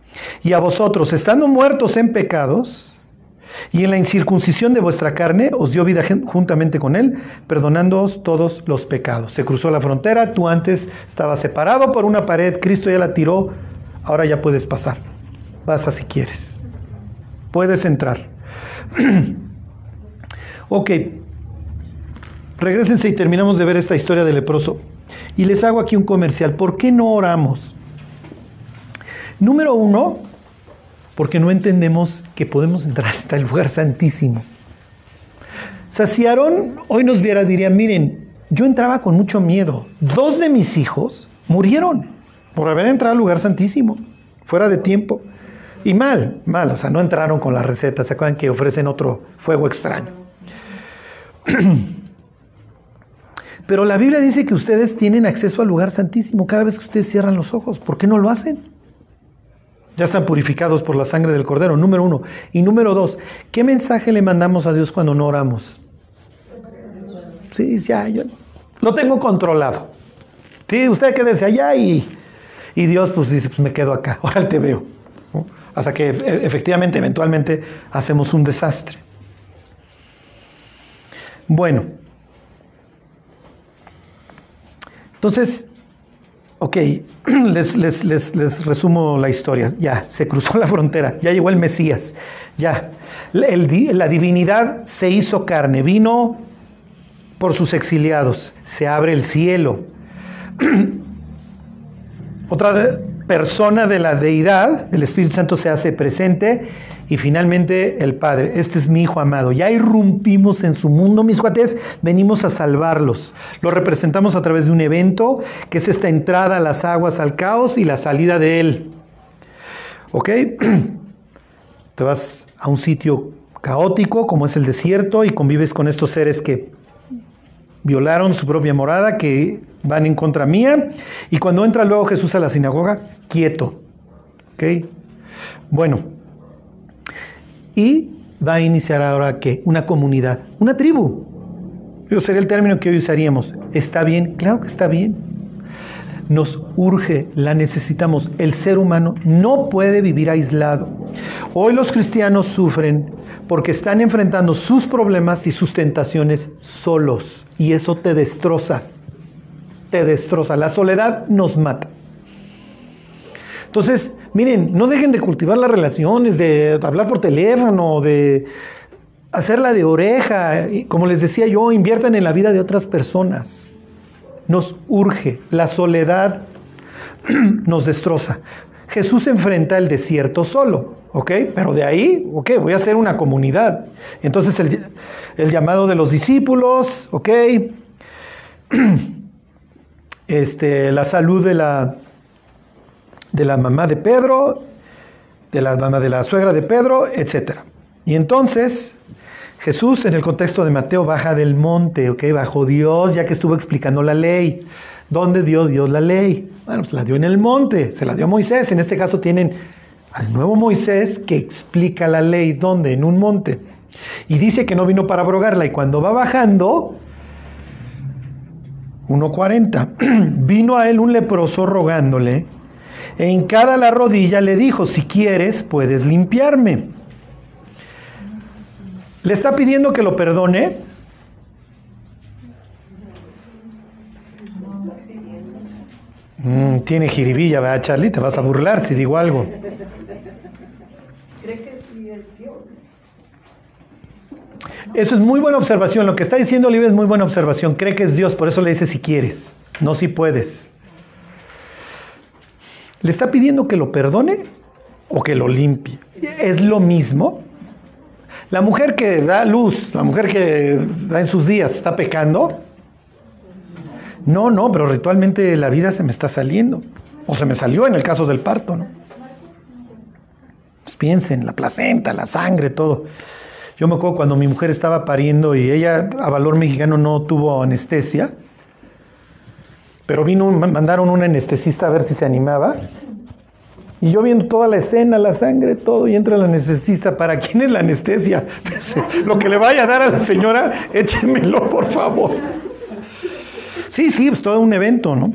Y a vosotros, estando muertos en pecados, y en la incircuncisión de vuestra carne os dio vida juntamente con Él, perdonándoos todos los pecados. Se cruzó la frontera, tú antes estabas separado por una pared, Cristo ya la tiró, ahora ya puedes pasar. Vas si quieres. Puedes entrar. ok, regresense y terminamos de ver esta historia del leproso. Y les hago aquí un comercial. ¿Por qué no oramos? Número uno, porque no entendemos que podemos entrar hasta el lugar santísimo. O sea, si Aarón hoy nos viera, diría, miren, yo entraba con mucho miedo. Dos de mis hijos murieron por haber entrado al lugar santísimo, fuera de tiempo. Y mal, mal, o sea, no entraron con la receta, ¿se acuerdan que ofrecen otro fuego extraño? Pero la Biblia dice que ustedes tienen acceso al lugar santísimo cada vez que ustedes cierran los ojos. ¿Por qué no lo hacen? Ya están purificados por la sangre del cordero, número uno. Y número dos, ¿qué mensaje le mandamos a Dios cuando no oramos? Sí, ya, yo lo tengo controlado. Sí, usted quédese allá y, y Dios pues dice, pues me quedo acá, ahora te veo hasta que e, efectivamente, eventualmente, hacemos un desastre. Bueno, entonces, ok, les, les, resumo la historia. Ya, se cruzó la frontera, ya llegó el Mesías, ya. la divinidad se hizo carne, vino por sus exiliados, se abre el cielo. Otra persona de la deidad, el Espíritu Santo se hace presente y finalmente el Padre, este es mi Hijo amado. Ya irrumpimos en su mundo, mis cuates, venimos a salvarlos. Lo representamos a través de un evento que es esta entrada a las aguas, al caos y la salida de él. ¿Ok? Te vas a un sitio caótico como es el desierto y convives con estos seres que violaron su propia morada, que van en contra mía. Y cuando entra luego Jesús a la sinagoga, quieto. ¿Ok? Bueno. Y va a iniciar ahora qué? Una comunidad, una tribu. Yo sería el término que hoy usaríamos. ¿Está bien? Claro que está bien. Nos urge, la necesitamos. El ser humano no puede vivir aislado. Hoy los cristianos sufren porque están enfrentando sus problemas y sus tentaciones solos y eso te destroza, te destroza. La soledad nos mata. Entonces, miren, no dejen de cultivar las relaciones, de hablar por teléfono, de hacerla de oreja. Como les decía yo, inviertan en la vida de otras personas. Nos urge. La soledad nos destroza. Jesús enfrenta el desierto solo, ¿ok? Pero de ahí, ok, voy a hacer una comunidad. Entonces el, llamado de los discípulos, ¿ok? Este, la salud de la, de la mamá de Pedro, de la mamá de la suegra de Pedro, etc. Y entonces Jesús en el contexto de Mateo baja del monte, ¿ok? Bajó Dios ya que estuvo explicando la ley. ¿Dónde dio Dios la ley? Bueno, se la dio en el monte, se la dio a Moisés. En este caso tienen al nuevo Moisés que explica la ley. ¿Dónde? En un monte. Y dice que no vino para abrogarla. Y cuando va bajando, 1.40, vino a él un leproso rogándole. En cada la rodilla le dijo, si quieres, puedes limpiarme. Le está pidiendo que lo perdone. Mm, tiene jiribilla, ¿verdad, Charlie? Te vas a burlar si digo algo. ¿Cree que sí es Dios? Eso es muy buena observación. Lo que está diciendo Olivia es muy buena observación. Cree que es Dios, por eso le dice si quieres, no si puedes. ¿Le está pidiendo que lo perdone o que lo limpie? Es lo mismo. La mujer que da luz, la mujer que da en sus días, ¿está pecando? No, no, pero ritualmente la vida se me está saliendo. O se me salió en el caso del parto, ¿no? Pues piensen, la placenta, la sangre, todo. Yo me acuerdo cuando mi mujer estaba pariendo y ella a valor mexicano no tuvo anestesia, pero vino, mandaron un anestesista a ver si se animaba. Y yo viendo toda la escena, la sangre, todo, y entra el anestesista. ¿Para quién es la anestesia? Lo que le vaya a dar a la señora, échemelo, por favor. Sí, sí, es todo un evento, ¿no?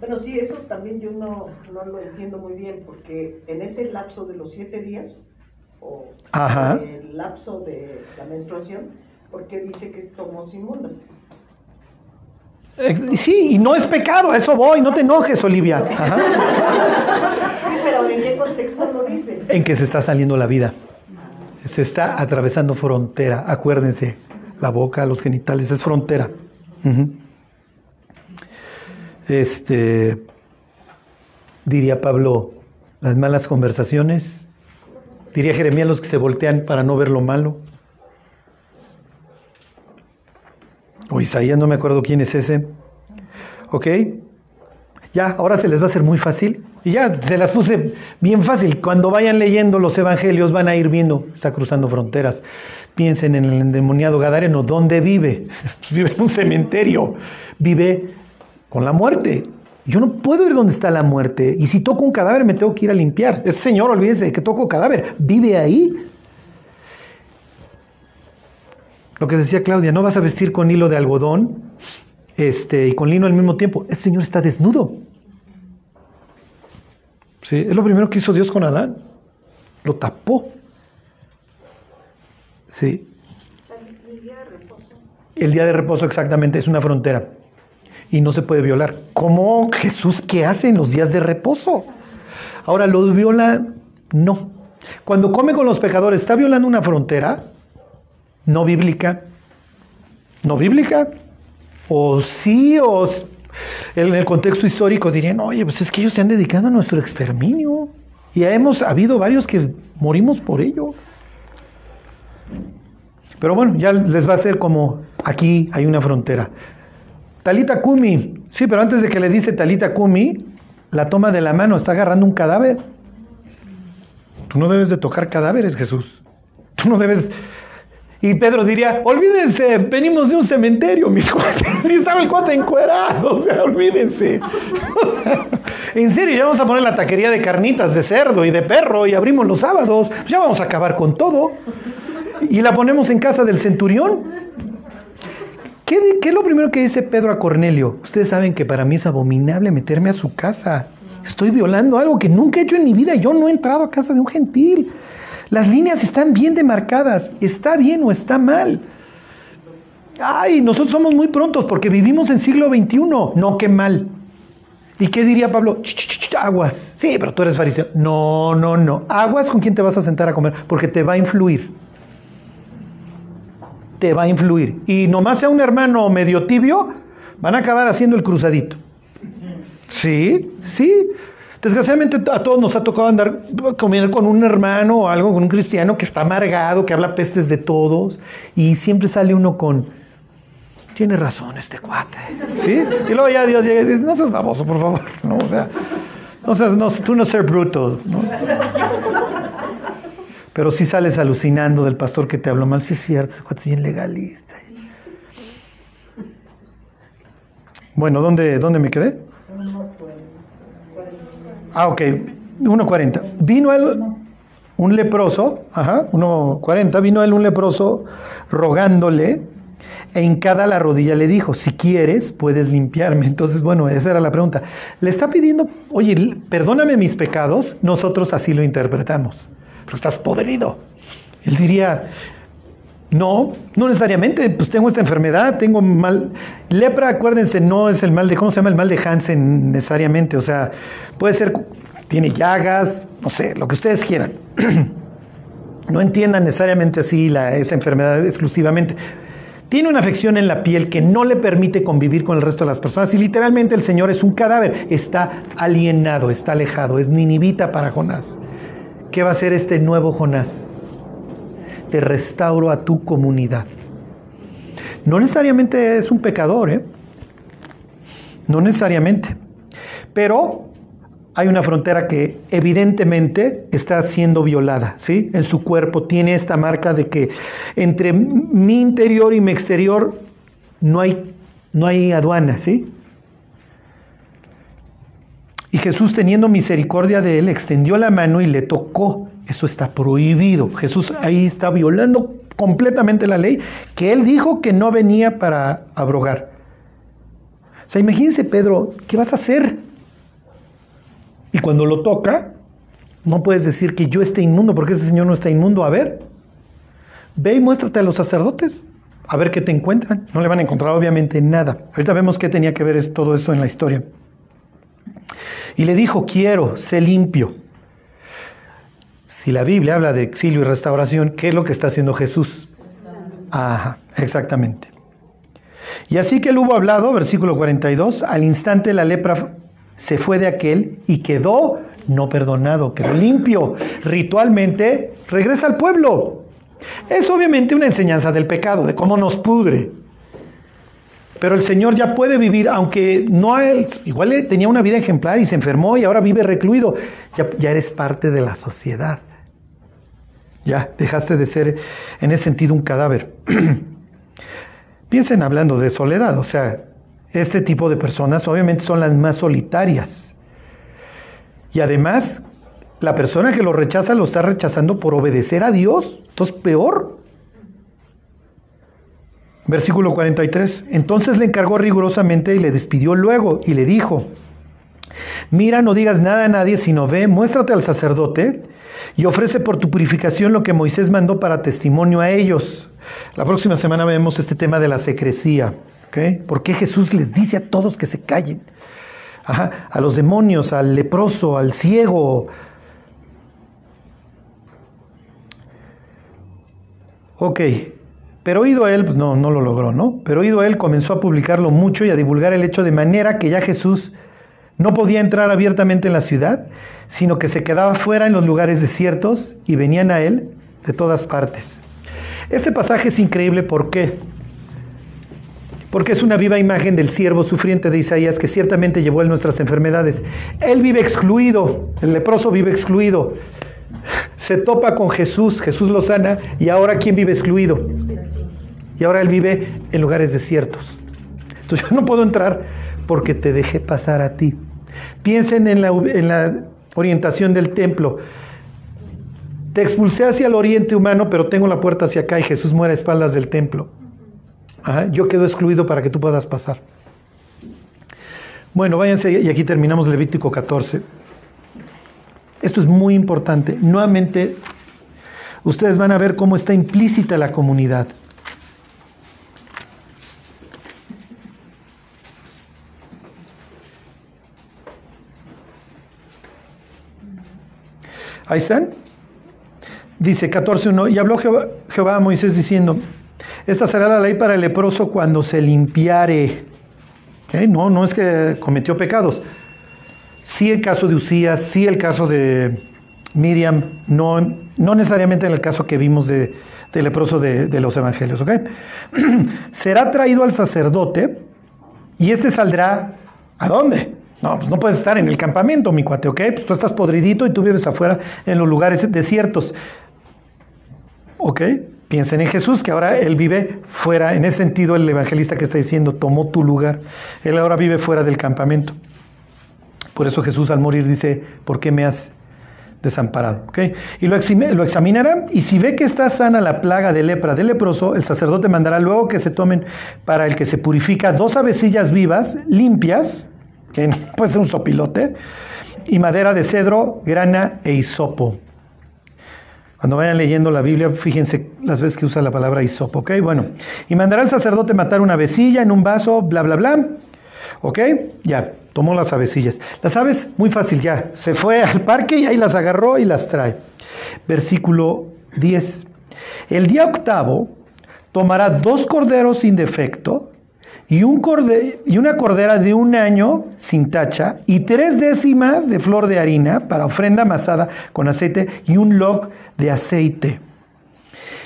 Bueno, sí, eso también yo no, no lo entiendo muy bien, porque en ese lapso de los siete días, o Ajá. el lapso de la menstruación, ¿por qué dice que tomó inmundas? Sí, y no es pecado, a eso voy, no te enojes, Olivia. Ajá. Sí, pero ¿en qué contexto lo dice? En que se está saliendo la vida. Se está atravesando frontera. Acuérdense, la boca, los genitales, es frontera. Este, diría Pablo, las malas conversaciones. Diría Jeremías los que se voltean para no ver lo malo. O Isaías, no me acuerdo quién es ese. ¿Ok? Ya, ahora se les va a hacer muy fácil. Y ya, se las puse bien fácil. Cuando vayan leyendo los evangelios van a ir viendo, está cruzando fronteras. Piensen en el endemoniado Gadareno, ¿dónde vive? Vive en un cementerio, vive con la muerte. Yo no puedo ir donde está la muerte. Y si toco un cadáver me tengo que ir a limpiar. Ese señor, olvídense que toco cadáver, vive ahí. Lo que decía Claudia, no vas a vestir con hilo de algodón este, y con lino al mismo tiempo. Este señor está desnudo. Sí, es lo primero que hizo Dios con Adán. Lo tapó. Sí. El día de reposo. El día de reposo exactamente es una frontera y no se puede violar. ¿Cómo Jesús qué hace en los días de reposo? Ahora, ¿los viola? No. Cuando come con los pecadores, ¿está violando una frontera? No bíblica. ¿No bíblica? O sí, o en el contexto histórico dirían, oye, pues es que ellos se han dedicado a nuestro exterminio. Y ya hemos habido varios que morimos por ello. Pero bueno, ya les va a ser como aquí hay una frontera. Talita Kumi, sí, pero antes de que le dice Talita Kumi, la toma de la mano, está agarrando un cadáver. Tú no debes de tocar cadáveres, Jesús. Tú no debes. Y Pedro diría, olvídense, venimos de un cementerio, mis cuates. Sí estaba el cuate encuerado, o sea, olvídense. O sea, en serio, ya vamos a poner la taquería de carnitas de cerdo y de perro y abrimos los sábados. Pues ya vamos a acabar con todo. Y la ponemos en casa del centurión. ¿Qué, qué es lo primero que dice Pedro a Cornelio? Ustedes saben que para mí es abominable meterme a su casa. Estoy violando algo que nunca he hecho en mi vida. Yo no he entrado a casa de un gentil. Las líneas están bien demarcadas. ¿Está bien o está mal? Ay, nosotros somos muy prontos porque vivimos en siglo XXI. No, qué mal. ¿Y qué diría Pablo? Aguas. Sí, pero tú eres fariseo. No, no, no. Aguas con quién te vas a sentar a comer porque te va a influir te va a influir. Y nomás sea un hermano medio tibio, van a acabar haciendo el cruzadito. Sí, sí. Desgraciadamente a todos nos ha tocado andar comiendo con un hermano o algo, con un cristiano que está amargado, que habla pestes de todos y siempre sale uno con, tiene razón este cuate, ¿sí? Y luego ya Dios llega y dice, no seas baboso, por favor, ¿no? O sea, no seas, tú no ser bruto, ¿no? Pero sí sales alucinando del pastor que te habló mal, sí es cierto, ese cuate es bien legalista. Bueno, ¿dónde, dónde me quedé? Ah, ok, 1.40. Vino él un leproso, ajá, 1.40, vino él un leproso rogándole e hincada la rodilla le dijo, si quieres, puedes limpiarme. Entonces, bueno, esa era la pregunta. Le está pidiendo, oye, perdóname mis pecados, nosotros así lo interpretamos, pero estás podrido. Él diría, no, no necesariamente, pues tengo esta enfermedad, tengo mal. Lepra, acuérdense, no es el mal de, ¿cómo se llama? El mal de Hansen necesariamente, o sea, puede ser, tiene llagas, no sé, lo que ustedes quieran. no entiendan necesariamente así la, esa enfermedad exclusivamente. Tiene una afección en la piel que no le permite convivir con el resto de las personas y literalmente el Señor es un cadáver, está alienado, está alejado, es ninivita para Jonás. ¿Qué va a hacer este nuevo Jonás? Te restauro a tu comunidad. No necesariamente es un pecador, ¿eh? No necesariamente. Pero hay una frontera que evidentemente está siendo violada, ¿sí? En su cuerpo tiene esta marca de que entre mi interior y mi exterior no hay, no hay aduana, ¿sí? Y Jesús teniendo misericordia de él, extendió la mano y le tocó. Eso está prohibido. Jesús ahí está violando completamente la ley que él dijo que no venía para abrogar. O sea, imagínense Pedro, ¿qué vas a hacer? Y cuando lo toca, no puedes decir que yo esté inmundo, porque ese Señor no está inmundo. A ver, ve y muéstrate a los sacerdotes, a ver qué te encuentran. No le van a encontrar obviamente nada. Ahorita vemos qué tenía que ver todo esto en la historia. Y le dijo, quiero, sé limpio. Si la Biblia habla de exilio y restauración, ¿qué es lo que está haciendo Jesús? Ajá, exactamente. Y así que él hubo hablado, versículo 42, al instante la lepra se fue de aquel y quedó no perdonado, quedó limpio. Ritualmente regresa al pueblo. Es obviamente una enseñanza del pecado, de cómo nos pudre. Pero el Señor ya puede vivir, aunque no es, igual tenía una vida ejemplar y se enfermó y ahora vive recluido. Ya, ya eres parte de la sociedad. Ya dejaste de ser en ese sentido un cadáver. Piensen hablando de soledad, o sea, este tipo de personas obviamente son las más solitarias. Y además, la persona que lo rechaza lo está rechazando por obedecer a Dios. Entonces, peor. Versículo 43. Entonces le encargó rigurosamente y le despidió luego y le dijo, mira, no digas nada a nadie, sino ve, muéstrate al sacerdote y ofrece por tu purificación lo que Moisés mandó para testimonio a ellos. La próxima semana vemos este tema de la secrecía. ¿Por qué Jesús les dice a todos que se callen? a los demonios, al leproso, al ciego. Ok, pero a él, pues no, no lo logró, ¿no? Pero a él comenzó a publicarlo mucho y a divulgar el hecho de manera que ya Jesús no podía entrar abiertamente en la ciudad, sino que se quedaba fuera en los lugares desiertos y venían a él de todas partes. Este pasaje es increíble, ¿por qué? porque es una viva imagen del siervo sufriente de Isaías que ciertamente llevó él nuestras enfermedades. Él vive excluido, el leproso vive excluido. Se topa con Jesús, Jesús lo sana, y ahora ¿quién vive excluido? Y ahora él vive en lugares desiertos. Entonces yo no puedo entrar porque te dejé pasar a ti. Piensen en la, en la orientación del templo. Te expulsé hacia el oriente humano, pero tengo la puerta hacia acá y Jesús muere a espaldas del templo yo quedo excluido para que tú puedas pasar. Bueno, váyanse y aquí terminamos Levítico 14. Esto es muy importante. Nuevamente, ustedes van a ver cómo está implícita la comunidad. Ahí están. Dice 14.1, y habló Jehová, a Moisés diciendo, esta será la ley para el leproso cuando se limpiare. No, no es que cometió pecados. Sí el caso de Usías, sí el caso de Miriam, no, no necesariamente en el caso que vimos de, leproso de, de, los evangelios, ¿ok? Será traído al sacerdote y este saldrá, ¿a dónde? No, pues no puedes estar en el campamento, mi cuate, ¿ok? Pues tú estás podridito y tú vives afuera en los lugares desiertos. ¿Ok? Piensen en Jesús, que ahora Él vive fuera, en ese sentido el evangelista que está diciendo, tomó tu lugar. Él ahora vive fuera del campamento. Por eso Jesús al morir dice, ¿por qué me has desamparado? ¿Ok? Y lo, lo examinará y si ve que está sana la plaga de lepra del leproso, el sacerdote mandará luego que se tomen para el que se purifica dos avecillas vivas, limpias, que puede un sopilote, y madera de cedro, grana e hisopo. Cuando vayan leyendo la Biblia, fíjense las veces que usa la palabra hisopo, ¿ok? Bueno, y mandará al sacerdote matar una avecilla en un vaso, bla, bla, bla. ¿Ok? Ya, tomó las avecillas. Las aves, muy fácil, ya. Se fue al parque y ahí las agarró y las trae. Versículo 10. El día octavo tomará dos corderos sin defecto y, un y una cordera de un año sin tacha y tres décimas de flor de harina para ofrenda amasada con aceite y un log de aceite.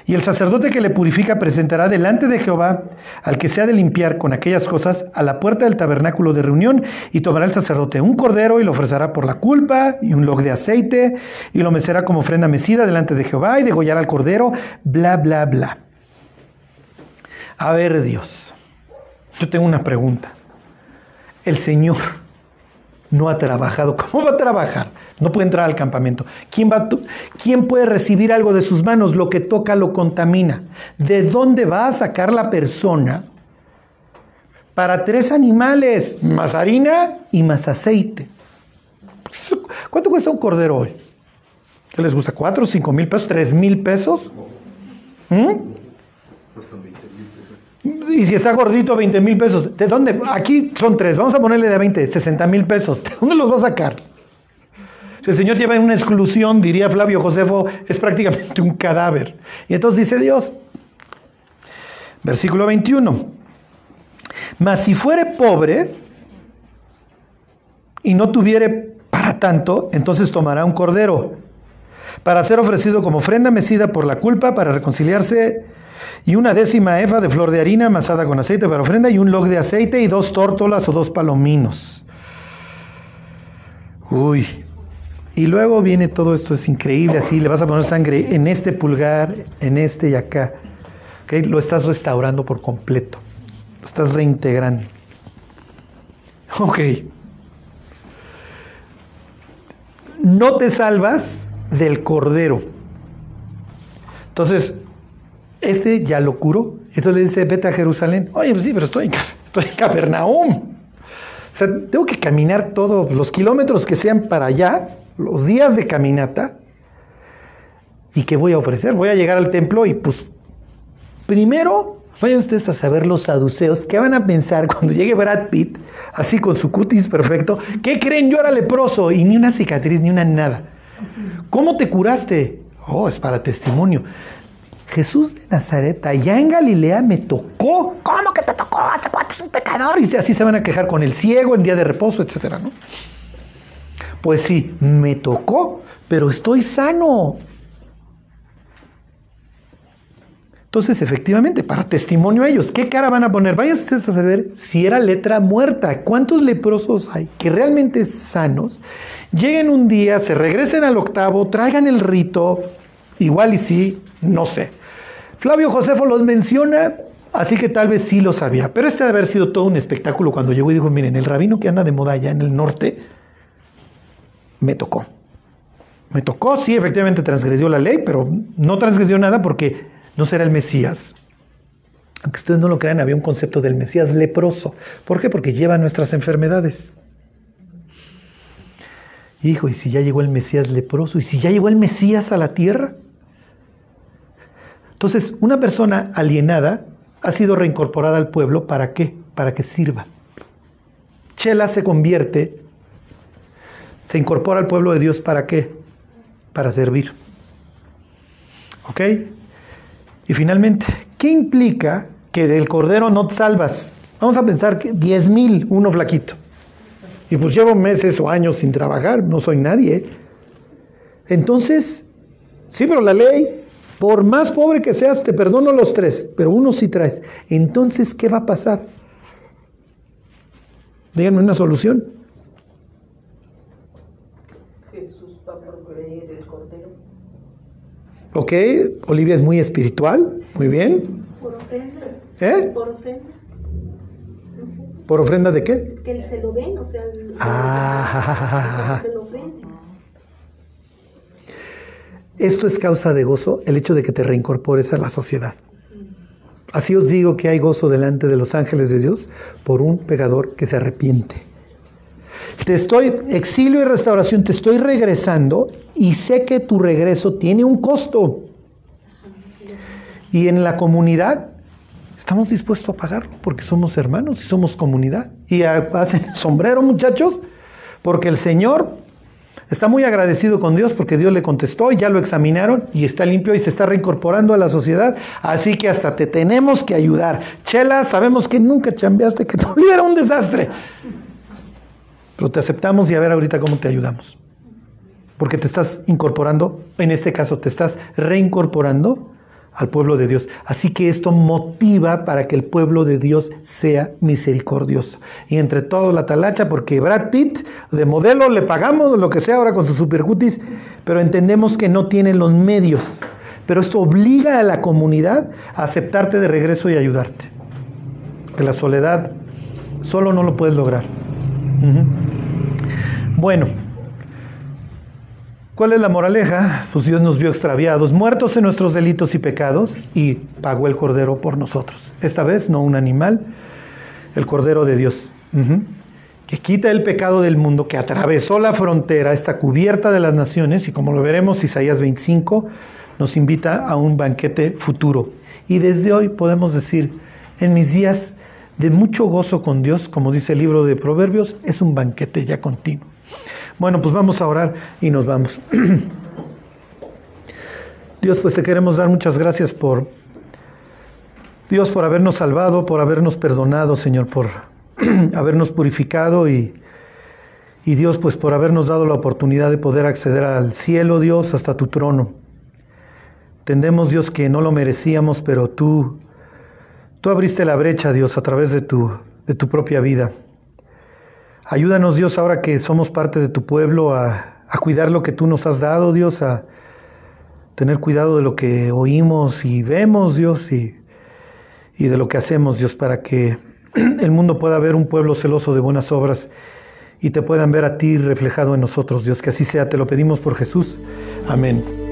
Y el sacerdote que le purifica presentará delante de Jehová al que se ha de limpiar con aquellas cosas a la puerta del tabernáculo de reunión y tomará el sacerdote un cordero y lo ofrecerá por la culpa y un log de aceite y lo mecerá como ofrenda mecida delante de Jehová y degollará al cordero, bla, bla, bla. A ver Dios, yo tengo una pregunta. El Señor no ha trabajado. ¿Cómo va a trabajar? No puede entrar al campamento. ¿Quién, va ¿Quién puede recibir algo de sus manos? Lo que toca lo contamina. ¿De dónde va a sacar la persona para tres animales? Más harina y más aceite. ¿Cuánto cuesta un cordero hoy? ¿Qué les gusta? ¿Cuatro, cinco mil pesos? ¿Tres mil pesos? ¿Mm? Y si está gordito, 20 mil pesos. ¿De dónde? Aquí son tres. Vamos a ponerle de 20, 60 mil pesos. ¿De dónde los va a sacar? Si el Señor lleva en una exclusión, diría Flavio Josefo, es prácticamente un cadáver. Y entonces dice Dios, versículo 21, mas si fuere pobre y no tuviere para tanto, entonces tomará un cordero para ser ofrecido como ofrenda mecida por la culpa, para reconciliarse y una décima efa de flor de harina amasada con aceite para ofrenda y un log de aceite y dos tórtolas o dos palominos. Uy. Y luego viene todo esto, es increíble, así le vas a poner sangre en este pulgar, en este y acá. ¿Okay? Lo estás restaurando por completo. Lo estás reintegrando. Ok. No te salvas del cordero. Entonces, este ya lo curó. Entonces le dice, vete a Jerusalén. Oye, pues sí, pero estoy estoy en Capernaum. O sea, tengo que caminar todos los kilómetros que sean para allá, los días de caminata. ¿Y qué voy a ofrecer? Voy a llegar al templo y pues, primero, vayan ustedes a saber los saduceos, ¿qué van a pensar cuando llegue Brad Pitt, así con su cutis perfecto? ¿Qué creen? Yo era leproso y ni una cicatriz, ni una nada. ¿Cómo te curaste? Oh, es para testimonio. Jesús de Nazaret, allá en Galilea, me tocó. ¿Cómo que te tocó? ¿Te es un pecador? Y así se van a quejar con el ciego en día de reposo, etcétera, ¿no? Pues sí, me tocó, pero estoy sano. Entonces, efectivamente, para testimonio a ellos, ¿qué cara van a poner? Vayan ustedes a saber si era letra muerta. ¿Cuántos leprosos hay que realmente sanos lleguen un día, se regresen al octavo, traigan el rito, igual y sí, no sé. Flavio Josefo los menciona, así que tal vez sí lo sabía. Pero este debe haber sido todo un espectáculo cuando llegó y dijo, miren, el rabino que anda de moda allá en el norte, me tocó. Me tocó, sí, efectivamente transgredió la ley, pero no transgredió nada porque no será el Mesías. Aunque ustedes no lo crean, había un concepto del Mesías leproso. ¿Por qué? Porque lleva nuestras enfermedades. Hijo, ¿y si ya llegó el Mesías leproso? ¿Y si ya llegó el Mesías a la tierra? Entonces, una persona alienada ha sido reincorporada al pueblo para qué? Para que sirva. Chela se convierte, se incorpora al pueblo de Dios para qué? Para servir. ¿Ok? Y finalmente, ¿qué implica que del cordero no te salvas? Vamos a pensar que 10 mil, uno flaquito. Y pues llevo meses o años sin trabajar, no soy nadie. Entonces, sí, pero la ley, por más pobre que seas, te perdono los tres, pero uno sí traes. Entonces, ¿qué va a pasar? Díganme una solución. Jesús va a proveer el cordero. Ok, Olivia es muy espiritual, muy bien. Por ofrenda. ¿Eh? Por ofrenda. No sé. ¿Por ofrenda de qué? Que se lo den, o sea, el- Ah. que lo ofrenden. Esto es causa de gozo, el hecho de que te reincorpores a la sociedad. Así os digo que hay gozo delante de los ángeles de Dios por un pecador que se arrepiente. Te estoy, exilio y restauración, te estoy regresando y sé que tu regreso tiene un costo. Y en la comunidad estamos dispuestos a pagarlo porque somos hermanos y somos comunidad. Y hacen sombrero, muchachos, porque el Señor Está muy agradecido con Dios porque Dios le contestó y ya lo examinaron y está limpio y se está reincorporando a la sociedad. Así que hasta te tenemos que ayudar. Chela, sabemos que nunca chambeaste, que tu vida era un desastre. Pero te aceptamos y a ver ahorita cómo te ayudamos. Porque te estás incorporando, en este caso te estás reincorporando al pueblo de Dios. Así que esto motiva para que el pueblo de Dios sea misericordioso. Y entre todo la talacha, porque Brad Pitt de modelo le pagamos lo que sea ahora con su supercutis, pero entendemos que no tiene los medios. Pero esto obliga a la comunidad a aceptarte de regreso y ayudarte. Que la soledad solo no lo puedes lograr. Bueno. ¿Cuál es la moraleja? Pues Dios nos vio extraviados, muertos en nuestros delitos y pecados, y pagó el cordero por nosotros. Esta vez no un animal, el cordero de Dios, que quita el pecado del mundo, que atravesó la frontera, está cubierta de las naciones, y como lo veremos, Isaías 25 nos invita a un banquete futuro. Y desde hoy podemos decir, en mis días de mucho gozo con Dios, como dice el libro de Proverbios, es un banquete ya continuo. Bueno, pues vamos a orar y nos vamos. Dios, pues te queremos dar muchas gracias por Dios por habernos salvado, por habernos perdonado, Señor, por habernos purificado y, y Dios, pues por habernos dado la oportunidad de poder acceder al cielo, Dios, hasta tu trono. Entendemos, Dios, que no lo merecíamos, pero tú, tú abriste la brecha, Dios, a través de tu, de tu propia vida. Ayúdanos, Dios, ahora que somos parte de tu pueblo, a, cuidar lo que tú nos has dado, Dios, a tener cuidado de lo que oímos y vemos, Dios, y, y de lo que hacemos, Dios, para que el mundo pueda ver un pueblo celoso de buenas obras y te puedan ver a ti reflejado en nosotros, Dios. Que así sea, te lo pedimos por Jesús. Amén.